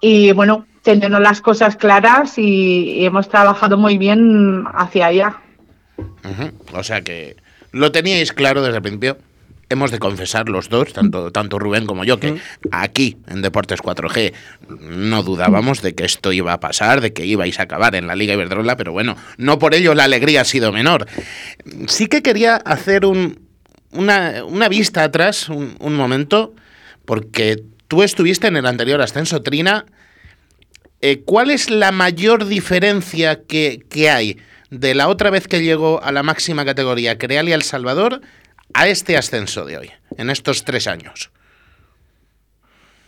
y bueno, teniendo las cosas claras y, hemos trabajado muy bien hacia allá. O sea que lo teníais claro desde el principio. Hemos de confesar los dos, tanto, tanto Rubén como yo, que aquí en Deportes 4G no dudábamos de que esto iba a pasar, de que ibais a acabar en la Liga Iberdrola, pero bueno, no por ello la alegría ha sido menor. Sí que quería hacer un, una, una vista atrás, un, un momento, porque tú estuviste en el anterior ascenso, Trina. Eh, ¿Cuál es la mayor diferencia que, que hay de la otra vez que llegó a la máxima categoría Crealia El Salvador a este ascenso de hoy, en estos tres años?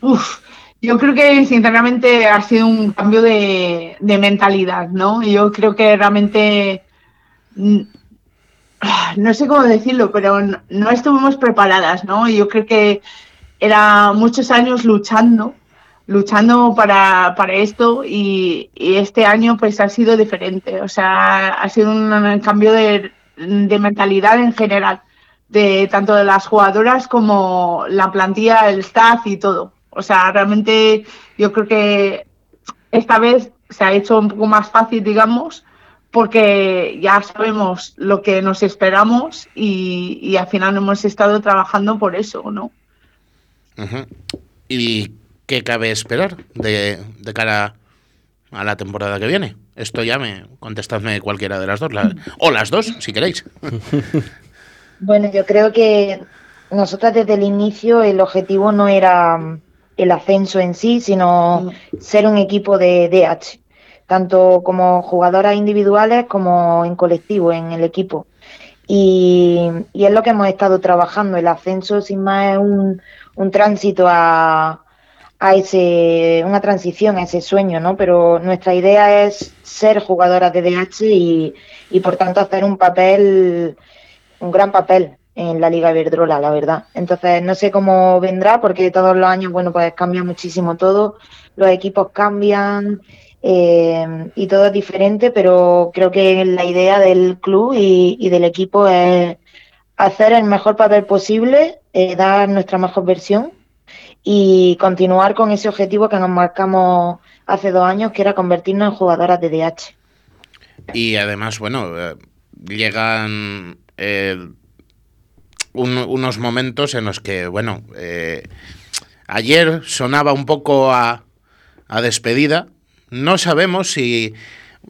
Uf, yo creo que sinceramente ha sido un cambio de, de mentalidad, ¿no? Yo creo que realmente, no sé cómo decirlo, pero no, estuvimos preparadas, ¿no? Yo creo que era muchos años luchando, luchando para, para esto y, y este año pues ha sido diferente, o sea, ha sido un cambio de, de mentalidad en general, de tanto de las jugadoras como la plantilla, el staff y todo. O sea, realmente yo creo que esta vez se ha hecho un poco más fácil, digamos, porque ya sabemos lo que nos esperamos y, y al final hemos estado trabajando por eso, ¿no? Ujú. ¿Y qué cabe esperar de, de cara a la temporada que viene? Esto ya me contestadme cualquiera de las dos, la- o las dos, si queréis. Bueno, yo creo que nosotras desde el inicio el objetivo no era mm, el ascenso en sí, sino ser un equipo de DH, tanto como jugadoras individuales como en colectivo, en el equipo. Y, y es lo que hemos estado trabajando. El ascenso, sin más, es un, un tránsito a, a ese, una transición a ese sueño, ¿no? Pero nuestra idea es ser jugadoras de DH y, y por tanto hacer un papel, un gran papel en la Liga Iberdrola, la verdad. Entonces no sé cómo vendrá porque todos los años, bueno, pues cambia muchísimo todo, los equipos cambian eh, y todo es diferente, pero creo que la idea del club y, del equipo es hacer el mejor papel posible, eh, dar nuestra mejor versión y continuar con ese objetivo que nos marcamos hace dos años, que era convertirnos en jugadoras de DH. Y además, bueno, eh, llegan eh, un- unos momentos en los que, bueno, eh, ayer sonaba un poco a, a despedida. No sabemos si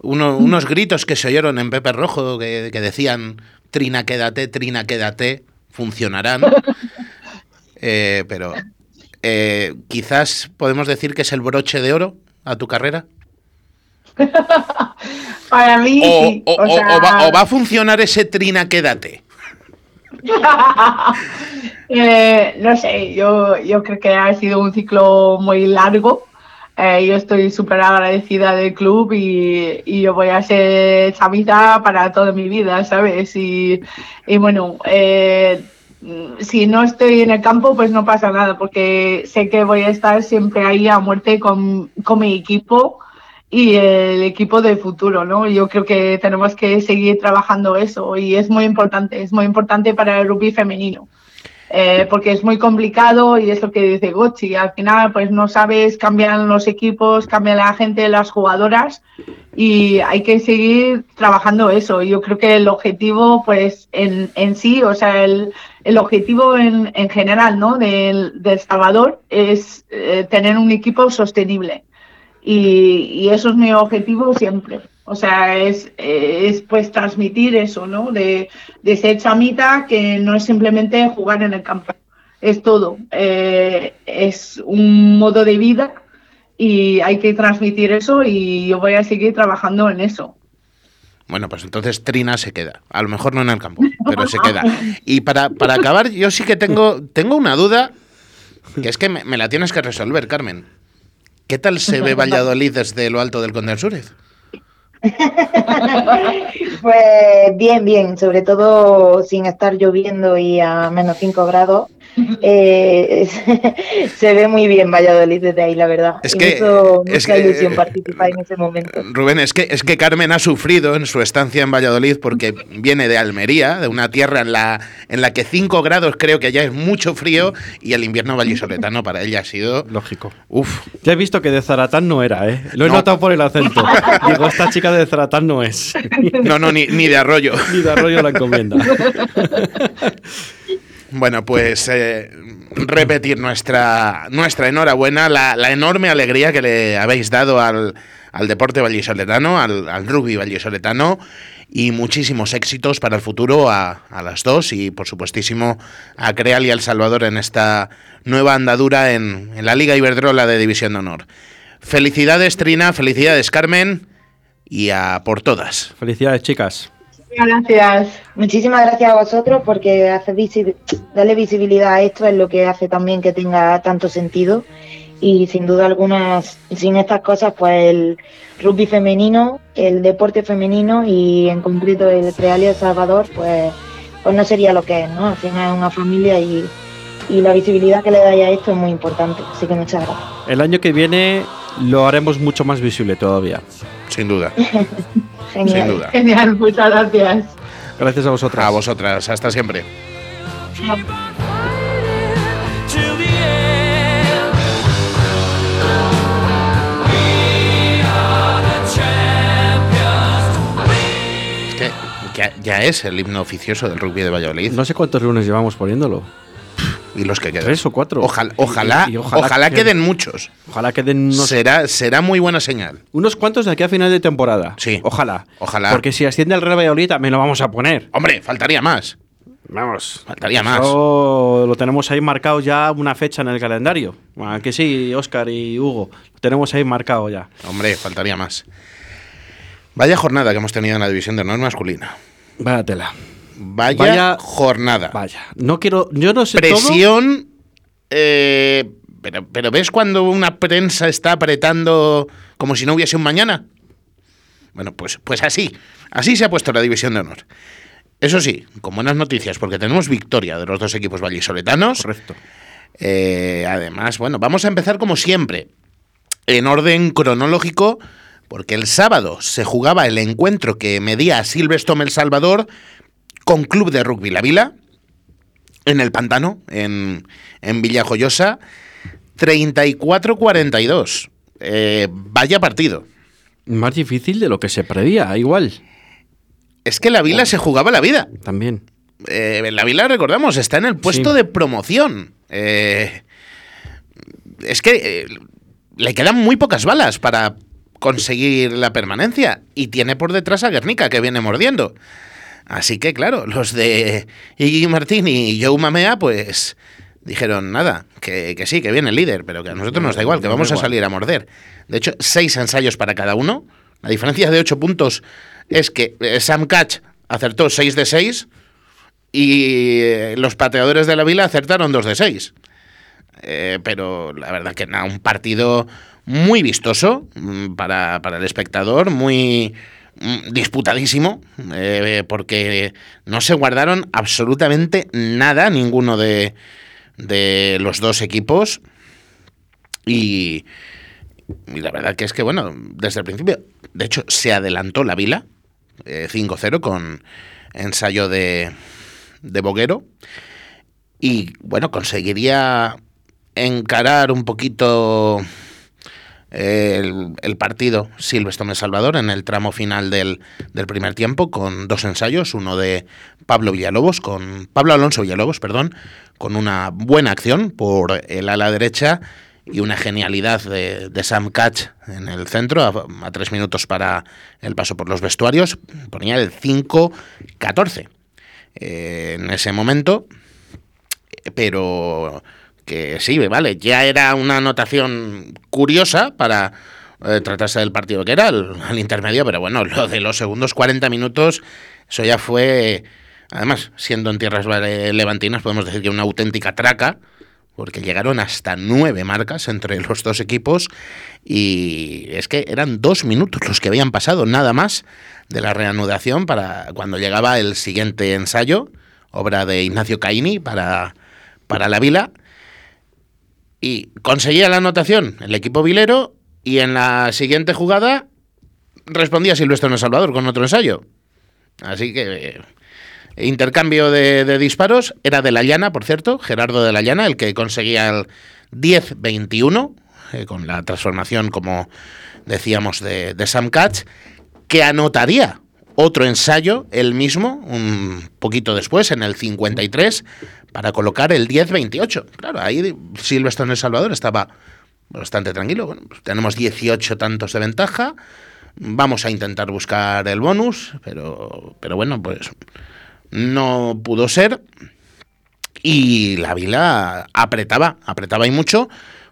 uno- unos gritos que se oyeron en Pepe Rojo que, que decían Trina, quédate, Trina, quédate, funcionarán. Eh, pero eh, quizás podemos decir que es el broche de oro a tu carrera. Para mí, O, sí. o- O o- sea, o va, o va a funcionar ese Trina, quédate. Eh, no sé, yo, yo creo que ha sido un ciclo muy largo. Eh, yo estoy súper agradecida del club y, y yo voy a ser chamita para toda mi vida, ¿sabes? Y, y bueno, eh, si no estoy en el campo, pues no pasa nada, porque sé que voy a estar siempre ahí a muerte con, con mi equipo y el equipo del futuro, ¿no? Yo creo que tenemos que seguir trabajando eso y es muy importante, es muy importante para el rugby femenino. Eh, porque es muy complicado y es lo que dice Gochi, al final pues no sabes, cambian los equipos, cambia la gente, las jugadoras y hay que seguir trabajando eso. Yo creo que el objetivo pues en, en sí, o sea, el, el objetivo en, en general ¿no? del, del Salvador es eh, tener un equipo sostenible y, y eso es mi objetivo siempre. O sea, es, es pues transmitir eso, ¿no? De, de ser chamita, que no es simplemente jugar en el campo, es todo. Eh, es un modo de vida y hay que transmitir eso y yo voy a seguir trabajando en eso. Bueno, pues entonces Trina se queda. A lo mejor no en el campo, pero se queda. Y para, para acabar, yo sí que tengo, tengo una duda, que es que me, me la tienes que resolver, Carmen. ¿Qué tal se ve Valladolid desde lo alto del Conde del Súrez? Pues bien, bien, sobre todo sin estar lloviendo y a menos 5 grados. Eh, se ve muy bien Valladolid desde ahí, la verdad. Es Y que- me hizo es mucha que- ilusión participar en ese momento. Rubén, es que, es que Carmen ha sufrido en su estancia en Valladolid porque viene de Almería, de una tierra en la, en la que 5 grados creo que ya es mucho frío y el invierno vallisoletano para ella ha sido... Lógico. Uf. Ya he visto que de Zaratán no era, ¿eh? Lo he No. notado por el acento. Digo, esta chica de Zaratán no es. No, no, ni, ni de arroyo. Ni de arroyo la encomienda. Bueno, pues eh, repetir nuestra, nuestra enhorabuena, la, la enorme alegría que le habéis dado al, al deporte vallisoletano, al, al rugby vallisoletano y muchísimos éxitos para el futuro a, a las dos y por supuestísimo a Creal y al Salvador en esta nueva andadura en, en la Liga Iberdrola de División de Honor. Felicidades Trina, felicidades Carmen y a por todas. Felicidades, chicas. Gracias. Muchísimas gracias a vosotros porque hace darle visibilidad a esto es lo que hace también que tenga tanto sentido y sin duda alguna sin estas cosas pues el rugby femenino, el deporte femenino y en concreto el Real y El Salvador pues, pues no sería lo que es, ¿no? Al final es una familia y, y la visibilidad que le dais a esto es muy importante, así que muchas gracias. El año que viene lo haremos mucho más visible todavía. Sin duda. Genial. Sin duda. Genial, muchas gracias. Gracias a vosotras. A vosotras, hasta siempre. Es que ya, ya es el himno oficioso del rugby de Valladolid. No sé cuántos lunes llevamos poniéndolo. Y los que quedan. Tres o cuatro. Ojalá, ojalá, Y- y ojalá, que- queden muchos. Ojalá queden unos, Será, será muy buena señal. unos cuantos de aquí a final de temporada. Sí. Ojalá. Ojalá. Porque si asciende el Real Valladolid también lo vamos a poner. Hombre, faltaría más. Vamos. Faltaría más. Lo tenemos ahí marcado ya una fecha en el calendario. Ah, que sí, Oscar y Hugo. Lo tenemos ahí marcado ya. Hombre, faltaría más. Vaya jornada que hemos tenido en la división de honor masculina. Vaya tela. Vaya, Vaya- jornada. Vaya. No quiero. Yo no sé todo. Presión. eh, pero, pero ¿ves cuando una prensa está apretando como si no hubiese un mañana? Bueno, pues, pues así. Así se ha puesto la división de honor. Eso sí, con buenas noticias, porque tenemos victoria de los dos equipos vallisoletanos. Correcto. Eh, además, bueno, vamos a empezar como siempre, en orden cronológico, porque el sábado se jugaba el encuentro que medía a Silverstone El Salvador con Club de Rugby La Vila, en el Pantano, en, en Villajoyosa, 34-42. Eh, vaya partido. Más difícil de lo que se prevía, igual. Es que la Vila se jugaba la vida. También. Eh, la Vila, recordamos, está en el puesto Sí. de promoción. Eh, es que eh, le quedan muy pocas balas para conseguir la permanencia. Y tiene por detrás a Guernica, que viene mordiendo. Así que, claro, los de Iggy Martín y Joe Mamea, pues dijeron nada, que, que sí, que viene el líder, pero que a nosotros nos da igual, que vamos a salir a morder. De hecho, seis ensayos para cada uno. La diferencia de ocho puntos es que eh, Sam Catch acertó 6 de 6 y eh, los pateadores de la Vila acertaron 2 de 6. Eh, pero la verdad que nada, un partido muy vistoso mm, para, para el espectador, muy disputadísimo, eh, porque no se guardaron absolutamente nada ninguno de, de los dos equipos. Y, la verdad que es que, bueno, desde el principio, de hecho, se adelantó la Vila, eh, 5-0 con ensayo de, de Boguero. Y bueno, conseguiría encarar un poquito el, partido Silvestre Salvador en el tramo final del, del primer tiempo con dos ensayos, uno de Pablo Villalobos, con Pablo Alonso Villalobos, perdón, con una buena acción por el ala derecha y una genialidad de, de Sam Catch en el centro, a, a tres minutos para el paso por los vestuarios, ponía el 5-14 eh, en ese momento, pero que sí, vale, ya era una anotación curiosa para eh, tratarse del partido que era, al intermedio, pero bueno, lo de los segundos 40 minutos, eso ya fue, además, siendo en tierras levantinas, podemos decir que una auténtica traca, porque llegaron hasta nueve marcas entre los dos equipos y es que eran dos minutos los que habían pasado nada más de la reanudación para cuando llegaba el siguiente ensayo, obra de Ignacio Caini para, para la Vila y conseguía la anotación el equipo vilero y en la siguiente jugada respondía Silvestre en El Salvador con otro ensayo. Así que eh, intercambio de, disparos era de la Llana, por cierto, Gerardo de la Llana, el que conseguía el 10-21 eh, con la transformación, como decíamos, de, de Sam Catch, que anotaría otro ensayo, él mismo, un poquito después, en el 53, para colocar el 10-28. Claro, ahí Silvestre en El Salvador estaba bastante tranquilo. Bueno, pues tenemos 18 tantos de ventaja. Vamos a intentar buscar el bonus, pero, pero bueno, pues no pudo ser. Y la Vila apretaba, apretaba y mucho,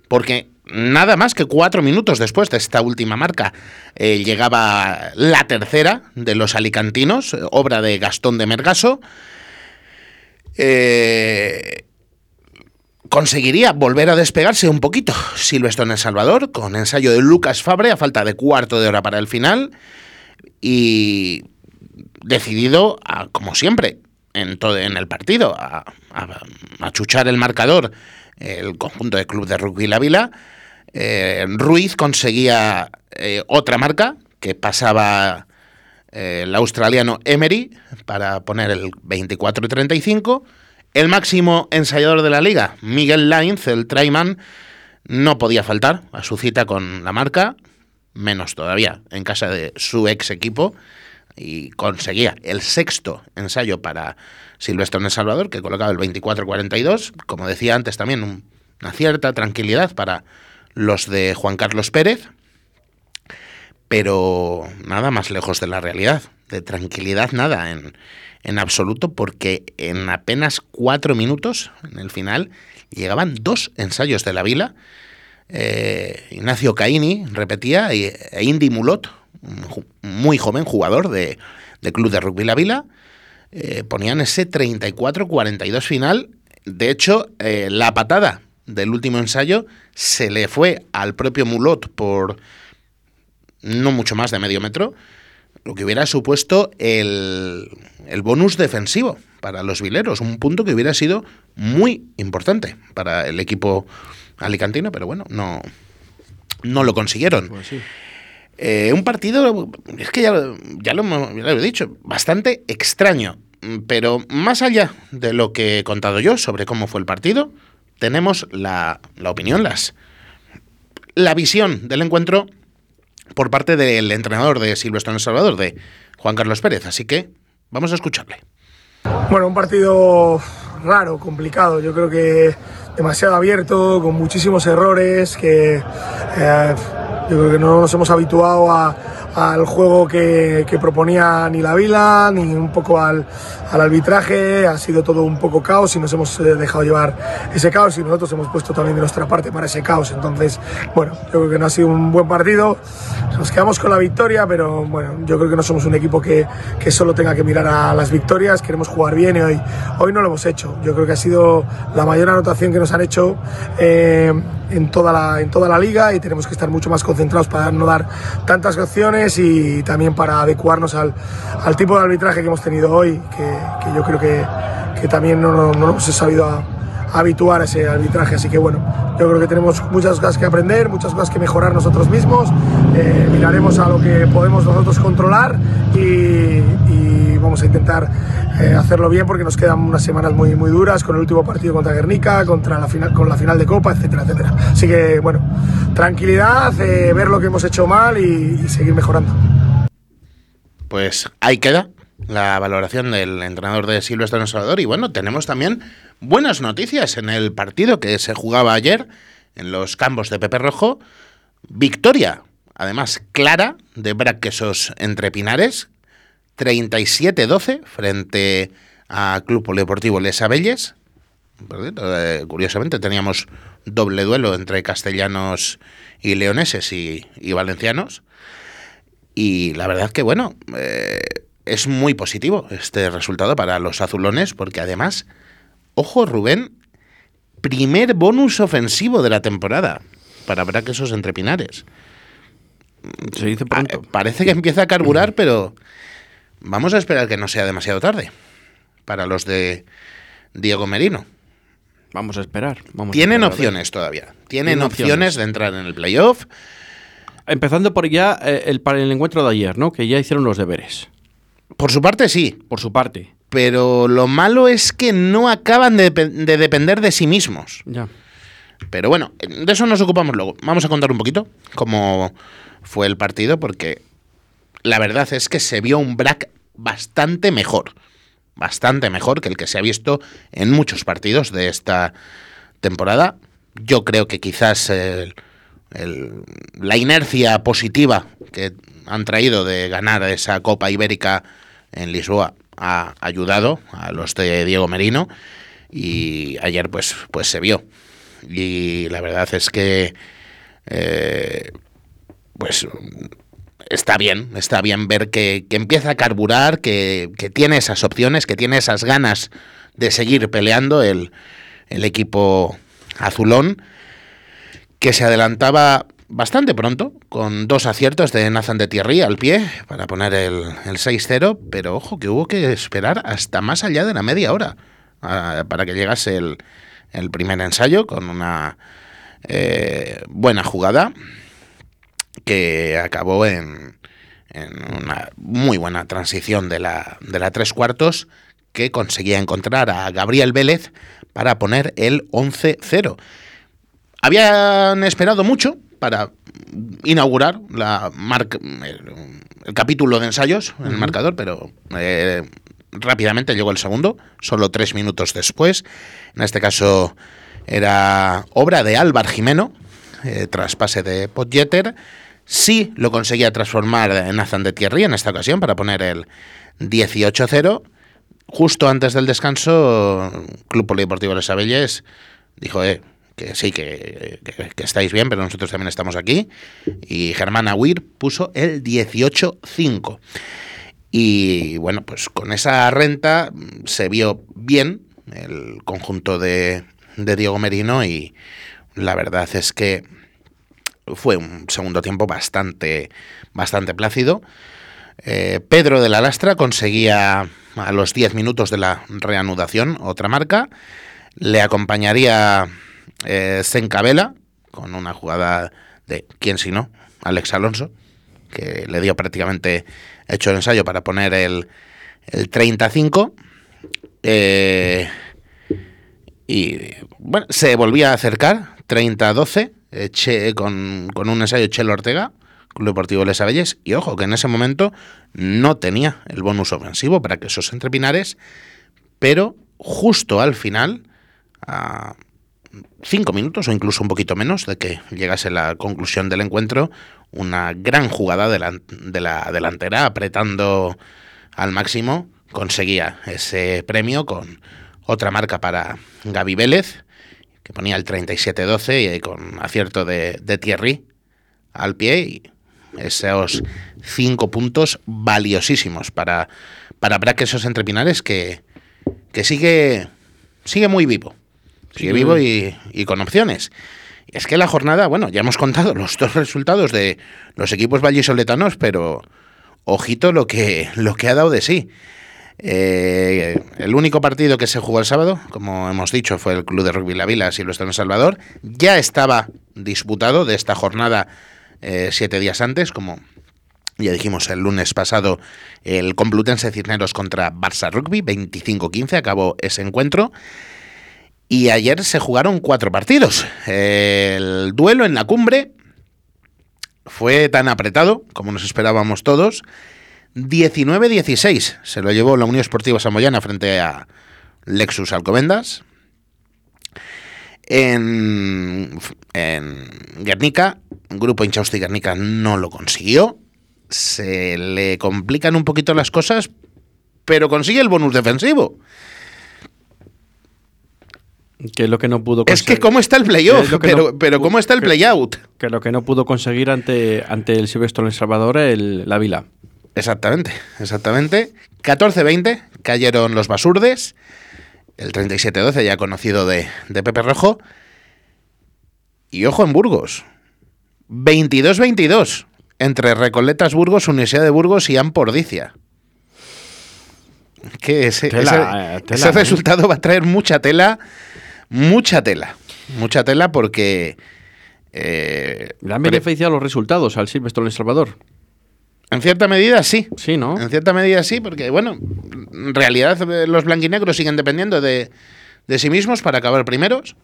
porque nada más que cuatro minutos después de esta última marca eh, llegaba la tercera de los alicantinos, eh, obra de Gastón de Mergaso. Eh, conseguiría volver a despegarse un poquito Silvestre en El Salvador con ensayo de Lucas Fabre a falta de cuarto de hora para el final y decidido, como siempre, en, todo, en el partido, a, a, a chuchar el marcador el conjunto de Club de Rugby La Vila. Eh, Ruiz conseguía eh, otra marca que pasaba eh, el australiano Emery para poner el 24-35. El máximo ensayador de la liga, Miguel Lainz, el Traiman, no podía faltar a su cita con la marca, menos todavía en casa de su ex equipo, y conseguía el sexto ensayo para Silvestre en El Salvador, que colocaba el 24-42. Como decía antes, también un- una cierta tranquilidad para los de Juan Carlos Pérez, pero nada más lejos de la realidad. De tranquilidad, nada en, en absoluto, porque en apenas cuatro minutos, en el final, llegaban dos ensayos de la vila. Eh, Ignacio Caini repetía, e Indy Mulot, muy joven jugador de, de Club de Rugby La Vila, eh, ponían ese 34-42 final. De hecho, eh, la patada del último ensayo se le fue al propio Mulot por no mucho más de medio metro, lo que hubiera supuesto el, el bonus defensivo para los vileros, un punto que hubiera sido muy importante para el equipo alicantino, pero bueno, no, no lo consiguieron. Eh, un partido, es que ya, lo- ya, lo, hemos- ya lo he dicho, bastante extraño. Pero más allá de lo que he contado yo sobre cómo fue el partido, tenemos la, la opinión, las, la visión del encuentro por parte del entrenador de Silvestre en El Salvador, de Juan Carlos Pérez. Así que vamos a escucharle. Bueno, un partido raro, complicado. Yo creo que demasiado abierto, con muchísimos errores, que eh, yo creo que no nos hemos habituado a, al juego que, que proponía ni la Vila, ni un poco al, al arbitraje. Ha sido todo un poco caos y nos hemos eh, dejado llevar ese caos y nosotros hemos puesto también de nuestra parte para ese caos. Entonces, bueno, yo creo que no ha sido un buen partido. Nos quedamos con la victoria, pero bueno, yo creo que no somos un equipo que, que solo tenga que mirar a las victorias. Queremos jugar bien y hoy, hoy no lo hemos hecho. Yo creo que ha sido la mayor anotación que nos han hecho eh, en, toda la, en toda la liga y tenemos que estar mucho más concentrados para no dar tantas opciones y también para adecuarnos al, al tipo de arbitraje que hemos tenido hoy, que, yo creo que, que también no, no, no nos he sabido a- habituar a ese arbitraje. Así que bueno, yo creo que tenemos muchas cosas que aprender, muchas cosas que mejorar nosotros mismos. Eh, miraremos a lo que podemos nosotros controlar y vamos a intentar eh, hacerlo bien porque nos quedan unas semanas muy, muy duras con el último partido contra Guernica, contra la final, con la final de Copa, etcétera, etcétera. Así que bueno, tranquilidad, eh, ver lo que hemos hecho mal y- seguir mejorando. Pues ahí queda la valoración del entrenador de Silvestre Salvador. Y bueno, tenemos también buenas noticias en el partido que se jugaba ayer en los campos de Pepe Rojo. Victoria, además clara, de Braquesos entre Pinares. 37-12 frente a Club Polideportivo Les Abelles. Eh, Curiosamente teníamos doble duelo entre castellanos y leoneses y, y valencianos. Y la verdad que, bueno, eh, es muy positivo este resultado para los azulones, porque además, ojo Rubén, primer bonus ofensivo de la temporada para Braquesos entre Pinares. Se dice pronto. Parece que empieza a carburar, pero vamos a esperar que no sea demasiado tarde para los de Diego Merino. Vamos a esperar. Vamos Tienen a opciones todavía. Tienen, Tienen opciones, opciones. de entrar en el playoff. Empezando por ya eh, el, para el encuentro de ayer, ¿no? Que ya hicieron los deberes. Por su parte, sí. Por su parte. Pero lo malo es que no acaban de, de depender de sí mismos. Ya. Pero bueno, de eso nos ocupamos luego. Vamos a contar un poquito cómo fue el partido, porque la verdad es que se vio un Brack bastante mejor. Bastante mejor que el que se ha visto en muchos partidos de esta temporada. Yo creo que quizás el- el- la inercia positiva que han traído de ganar esa Copa Ibérica en Lisboa ha ayudado a los de Diego Merino y ayer pues, pues se vio. Y la verdad es que eh, pues está bien, está bien ver que, que empieza a carburar, que, que tiene esas opciones, que tiene esas ganas de seguir peleando el, el equipo azulón, que se adelantaba bastante pronto, con dos aciertos de Nathan de Thierry al pie para poner el, el 6-0, pero ojo que hubo que esperar hasta más allá de la media hora ah, para que llegase el, el primer ensayo con una eh, buena jugada que acabó en, en una muy buena transición de la, de la tres cuartos que conseguía encontrar a Gabriel Vélez para poner el 11-0. Habían esperado mucho para inaugurar la marca, el, el capítulo de ensayos en el marcador, pero eh, rápidamente llegó el segundo, solo tres minutos después. En este caso era obra de Álvar Jimeno, eh, tras pase de Podjeter. Sí lo conseguía transformar Nathan de Thierry en esta ocasión para poner el 18-0. Justo antes del descanso, Club Polideportivo Les Abelles dijo, eh, que sí, que, estáis bien, pero nosotros también estamos aquí. Y Germán Aguirre puso el 18-5. Y bueno, pues con esa renta se vio bien el conjunto de, de Diego Merino y la verdad es que fue un segundo tiempo bastante, bastante plácido. Eh, Pedro de la Lastra conseguía a los 10 minutos de la reanudación otra marca. Le acompañaría eh, Sencabela con una jugada de, ¿quién si no? Alex Alonso, que le dio prácticamente hecho el ensayo para poner el, el 35. Eh, y bueno, se volvía a acercar, 30-12, con, con un ensayo Chelo Ortega, Club Deportivo Les Abelles, y ojo que en ese momento no tenía el bonus ofensivo para que esos entrepinares, pero justo al final, a cinco minutos o incluso un poquito menos de que llegase la conclusión del encuentro, una gran jugada de la, de la delantera apretando al máximo, conseguía ese premio con otra marca para Gaby Vélez, que ponía el 37-12 y con acierto de, de Thierry al pie y esos cinco puntos valiosísimos para, para Braque esos entrepinares que, que sigue, sigue muy vivo. Sigue Sí. vivo y, y con opciones. Y es que la jornada, bueno, ya hemos contado los dos resultados de los equipos vallisoletanos, pero ojito lo que, lo que ha dado de sí. Eh, el único partido que se jugó el sábado, como hemos dicho, fue el Club de Rugby La Vila Silvestre en Salvador. Ya estaba disputado de esta jornada eh, siete días antes, como ya dijimos el lunes pasado, el Complutense Cisneros contra Barça Rugby, 25-15, acabó ese encuentro. Y ayer se jugaron cuatro partidos. El duelo en la cumbre fue tan apretado como nos esperábamos todos. 19-16 se lo llevó la Unión Esportiva Samoyana frente a Lexus Alcobendas. En, en Guernica, Grupo Inchausti Guernica no lo consiguió. Se le complican un poquito las cosas, pero consigue el bonus defensivo. Que es lo que no pudo Es que cómo está el playoff, Es que pero, no- pero cómo está el que- playout. Que lo que no pudo conseguir ante, ante el Silvestre en El Salvador, el, la Vila. Exactamente, exactamente. 14-20 cayeron los basurdes. El 37-12 ya conocido de, de Pepe Rojo. Y ojo en Burgos. 22-22 entre Recoletas Burgos, Universidad de Burgos y Ampordicia. Que ese, Tela, ese- eh, tela, ese resultado va a traer mucha tela, mucha tela. Mucha tela porque... eh, Le han beneficiado los resultados al Silvestre en El Salvador. En cierta medida sí. Sí, ¿no? En cierta medida sí, porque bueno, en realidad eh, los blanquinegros siguen dependiendo de, de sí mismos para acabar primeros.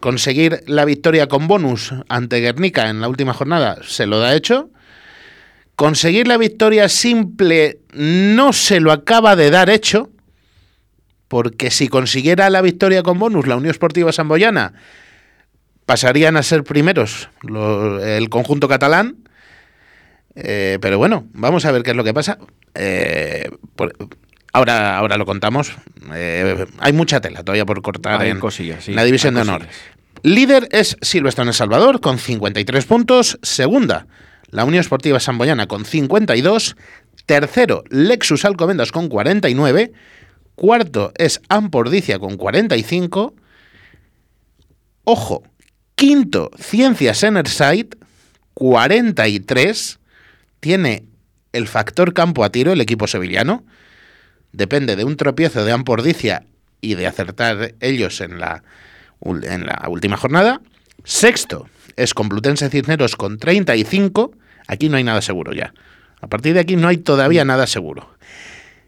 Conseguir la victoria con bonus ante Guernica en la última jornada se lo da hecho. Conseguir la victoria simple no se lo acaba de dar hecho. Porque si consiguiera la victoria con bonus la Unión Esportiva Samboyana, pasarían a ser primeros lo- el conjunto catalán. Eh, pero bueno, vamos a ver qué es lo que pasa. Eh, por- ahora, ahora lo contamos. Eh, hay mucha tela todavía por cortar Hay en, cosillas, sí, la división de honor. Líder es Silvestre en El Salvador con 53 puntos. Segunda, la Unión Esportiva Samboyana con 52. Tercero, Lexus Alcobendas con 49. Cuarto es Ampordicia con 45. Ojo, quinto, Ciencias Enerside, 43. Tiene el factor campo a tiro el equipo sevillano. Depende de un tropiezo de Ampordicia y de acertar ellos en la, en la última jornada. Sexto es Complutense Cisneros con 35. Aquí no hay nada seguro ya. A partir de aquí no hay todavía nada seguro.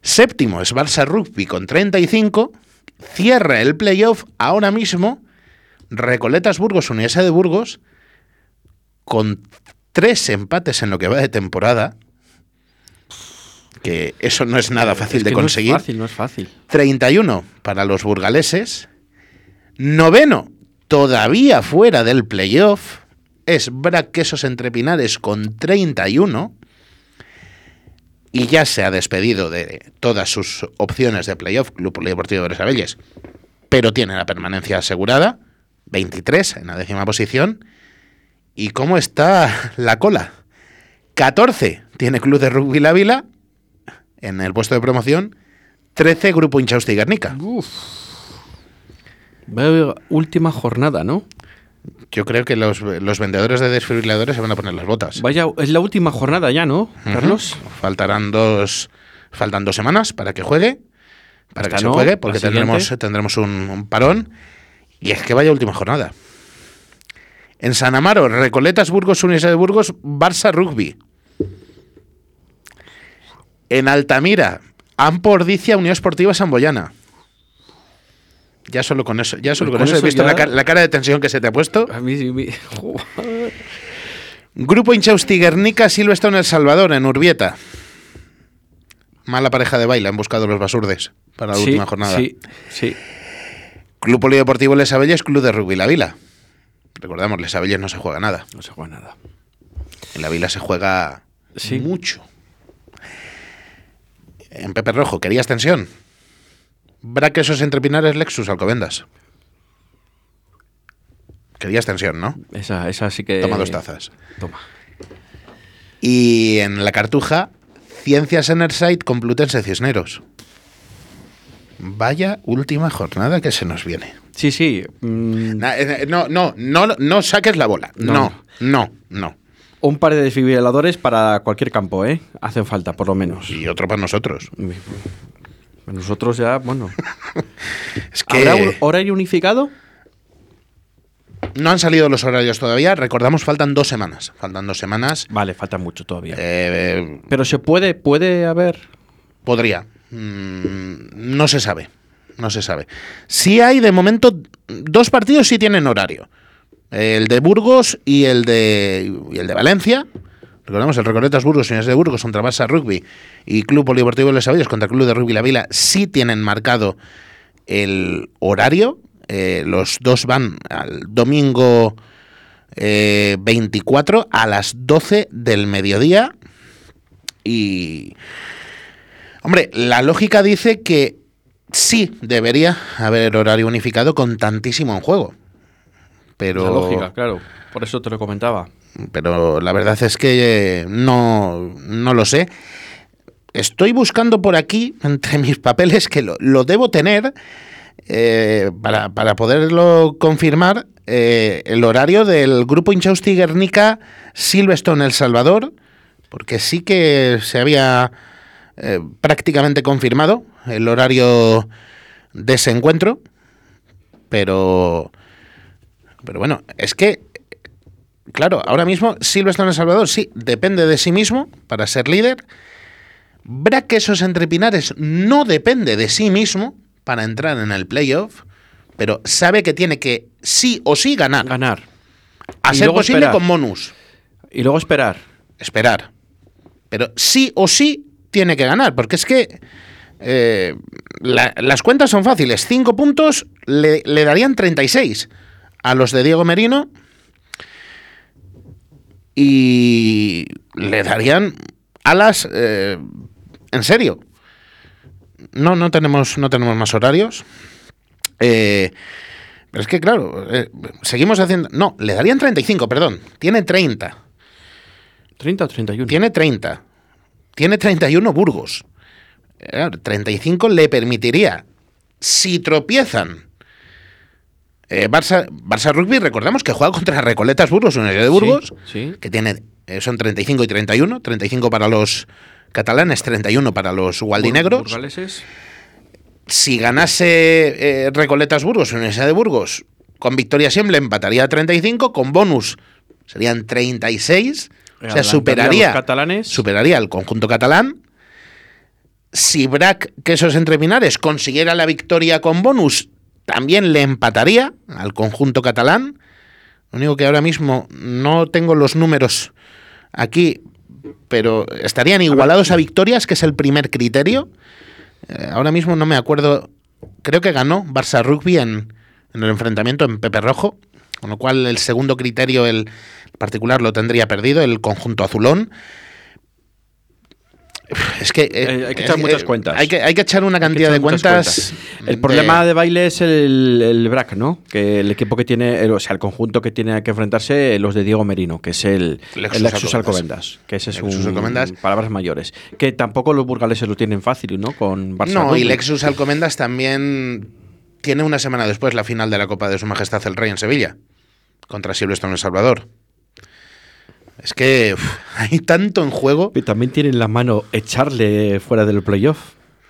Séptimo es Barça Rugby con 35. Cierra el playoff ahora mismo Recoletas Burgos, Universidad de Burgos, con tres empates en lo que va de temporada. Que eso no es nada fácil Es de conseguir. No es fácil, no es fácil. 31 para los burgaleses. Noveno, todavía fuera del playoff, es Brac Quesos Entrepinares con 31. Y ya se ha despedido de todas sus opciones de playoff, Club Polideportivo de Bresabelles. Pero tiene la permanencia asegurada, 23 en la décima posición. ¿Y cómo está la cola? 14 tiene Club de Rugby La Vila en el puesto de promoción. 13 Grupo Inchausti y Guernica. Veo última jornada, ¿no? Yo creo que los, los vendedores de desfibriladores se van a poner las botas. Vaya, es la última jornada ya, ¿no, Carlos? Faltarán dos, faltan dos semanas para que juegue, para que se juegue, porque tendremos, tendremos un, un parón. Y es que vaya última jornada. En San Amaro, Recoletas Burgos, Universidad de Burgos, Barça Rugby. En Altamira, Ampordicia, Unión Esportiva Samboyana. Ya solo con eso, ya solo Pues con, con eso, he visto la, ca- la cara de tensión que se te ha puesto. A mí sí me... Grupo Inchausti Guernica, Silvestre en El Salvador, en Urbieta. Mala pareja de baile, han buscado los basurdes para la Sí, última jornada. Sí, sí. Club Polideportivo Les Abelles, Club de Rugby La Vila. Recordamos, Les Abelles no se juega nada. No se juega nada. En La Vila se juega mucho. En Pepe Rojo, ¿querías tensión? Braquesos entre Pinares, Lexus, Alcobendas. Querías tensión, ¿no? Esa, esa sí que. Toma dos tazas. Toma. Y en la Cartuja, Ciencias Enerside, Complutense Cisneros. Vaya última jornada que se nos viene. Sí, sí. mm, eh, No, no, no, no saques la bola. No. No, no, no. Un par de desfibriladores para cualquier campo, ¿eh? Hacen falta, por lo menos. Y otro para nosotros. Nosotros ya, bueno. Es que ¿Habrá un horario unificado? no han salido los horarios todavía. Recordamos, faltan dos semanas. Faltan dos semanas. Vale, falta mucho todavía. Eh, Pero se puede, puede haber. podría. Mm, no se sabe. No se sabe. Sí hay, de momento, dos partidos sí tienen horario. El de Burgos y el de, y el de Valencia. Recordemos, el Recoletas Burgos el de Burgos contra Barça Rugby y Club Polideportivo Les Avillas contra Club de Rugby La Vila sí tienen marcado el horario. Eh, los dos van al domingo eh, 24 a las 12 del mediodía. Y. Hombre, la lógica dice que sí debería haber horario unificado con tantísimo en juego. Pero. La lógica, claro. Por eso te lo comentaba. Pero la verdad es que eh, no, no lo sé. Estoy buscando por aquí, entre mis papeles, que lo, lo debo tener, eh, para, para poderlo confirmar, eh, el horario del grupo Inchausti Guernica Silverstone El Salvador, porque sí que se había eh, prácticamente confirmado el horario de ese encuentro, pero, pero bueno, es que Claro, ahora mismo Silverstone El Salvador sí depende de sí mismo para ser líder. Braquesos entre Pinares no depende de sí mismo para entrar en el playoff, pero sabe que tiene que sí o sí ganar. Ganar. A Y ser luego posible esperar. con bonus. Y luego esperar. Esperar. Pero sí o sí tiene que ganar, porque es que eh, la- las cuentas son fáciles. Cinco puntos le, le darían 36 a los de Diego Merino y le darían alas eh, en serio. No, no tenemos, no tenemos más horarios. Eh, pero es que, claro, eh, seguimos haciendo. No, le darían 35, perdón. Tiene 30. ¿30 o 31? Tiene 30. Tiene 31 Burgos. Eh, claro, 35 le permitiría, si tropiezan. eh, Barça, Barça Rugby, recordamos que juega contra Recoletas Burgos, Universidad de Burgos, Sí. que tiene eh, son 35 y 31. 35 para los catalanes, 31 para los gualdinegros. Burgaleses. Si ganase eh, Recoletas Burgos, Universidad de Burgos, con victoria siempre empataría a 35, con bonus serían 36. O sea, superaría, los catalanes. superaría al conjunto catalán. Si Brac Quesos Entre Pinares consiguiera la victoria con bonus, también le empataría al conjunto catalán. Lo único que ahora mismo no tengo los números aquí, pero estarían igualados a victorias, que es el primer criterio. Eh, ahora mismo no me acuerdo. Creo que ganó Barça Rugby en, en el enfrentamiento en Pepe Rojo, con lo cual el segundo criterio, el particular, lo tendría perdido, el conjunto azulón. Es que. eh, hay que echar que, muchas eh, cuentas. Hay que, hay que echar una cantidad de echar cuentas. El problema de baile es el, el BRAC, ¿no? Que el equipo que tiene, el- o sea, el conjunto que tiene que enfrentarse, los de Diego Merino, que es el Lexus el Lexus Alcobendas. Alcobendas. Que ese es Lexus un. Alcobendas. Palabras mayores. Que tampoco los burgaleses lo tienen fácil, ¿no? Con Barça No, y. Lexus Alcomendas también tiene una semana después la final de la Copa de Su Majestad el Rey en Sevilla, contra Silverstone El Salvador. Es que uf, hay tanto en juego. Y también tiene en la mano echarle fuera del playoff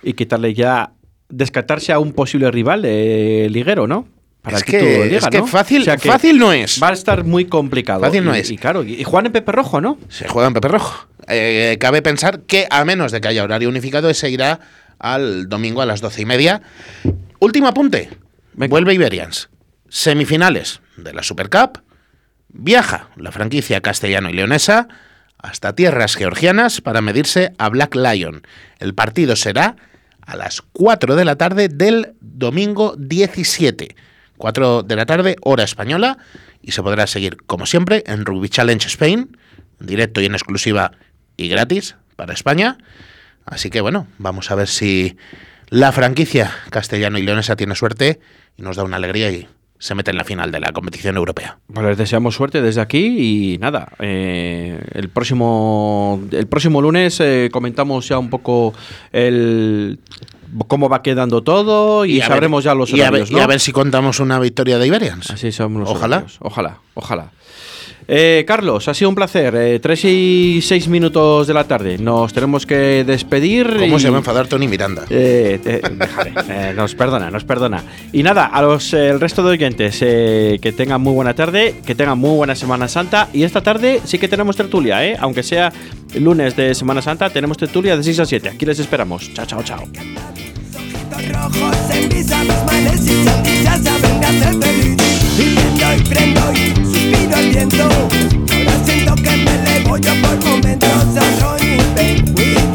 y quitarle ya. descartarse a un posible rival eh, liguero, ¿no? Para Es que- de liga, es que ¿no? fácil- fácil no es. Va a estar muy complicado. Fácil no Y- es. Y claro, y, juegan en Pepe Rojo, ¿no? Se juega en Pepe Rojo. Eh, cabe pensar que a menos de que haya horario unificado, se irá al domingo a las doce y media. Último apunte. Vuelve Iberians. Semifinales de la Super Cup. Viaja la franquicia castellano y leonesa hasta tierras georgianas para medirse a Black Lion. El partido será a las 4 de la tarde del domingo 17, 4 de la tarde, hora española, y se podrá seguir, como siempre, en Rugby Challenge Spain, directo y en exclusiva y gratis para España. Así que bueno, vamos a ver si la franquicia castellano y leonesa tiene suerte y nos da una alegría y se mete en la final de la competición europea. Pues les deseamos suerte desde aquí y nada, eh, el próximo el próximo lunes eh, comentamos ya un poco el cómo va quedando todo y, ver- sabremos ya los y a, ver, horarios, y a ver si contamos una victoria de Iberians. Así somos los Ojalá. horarios. Ojalá, ojalá. Eh, Carlos, ha sido un placer. Eh, tres y seis minutos de la tarde. Nos tenemos que despedir. ¿Cómo y- se va a enfadar Tony Miranda? Eh, eh, eh, nos perdona, nos perdona. Y nada, a los eh, el resto de oyentes, que tengan muy buena tarde, que tengan muy buena Semana Santa. Y esta tarde sí que tenemos tertulia, ¿eh? aunque sea lunes de Semana Santa, tenemos tertulia de 6 a 7. Aquí les esperamos. Chao, chao, chao. Rojos en mis abismales y ya saben hacer feliz. Y prendo y prendo y suspiro al viento. Ahora siento que me elevo yo por momentos a Ronnie Ben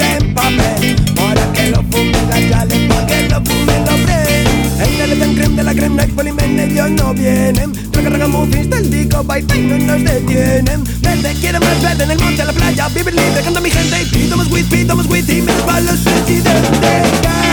en papel. Ahora que lo fumen yales, pa' que lo fumen los fres. En el tan creme de la crema, y polimen ellos no vienen. Muffins del disco, bye bye, no nos detienen. Verde quiere más verde en el monte, en la playa, vivir libre, canta mi gente. Y pido más weed, pido más weed y menos para los presidentes.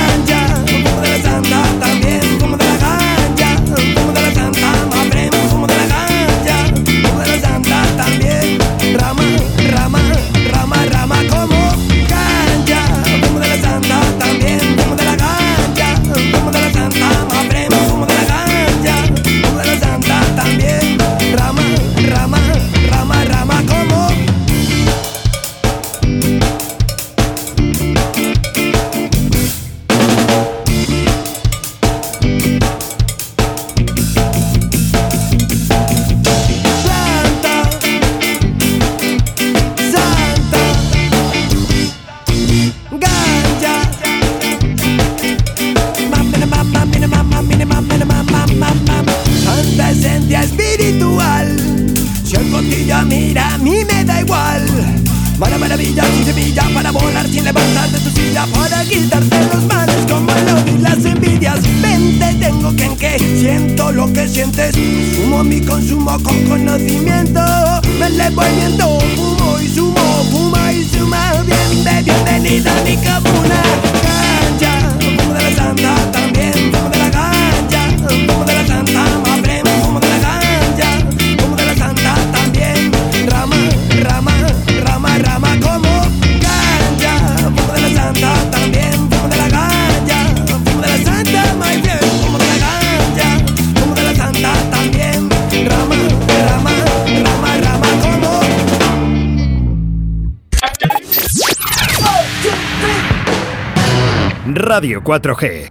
Radio 4G.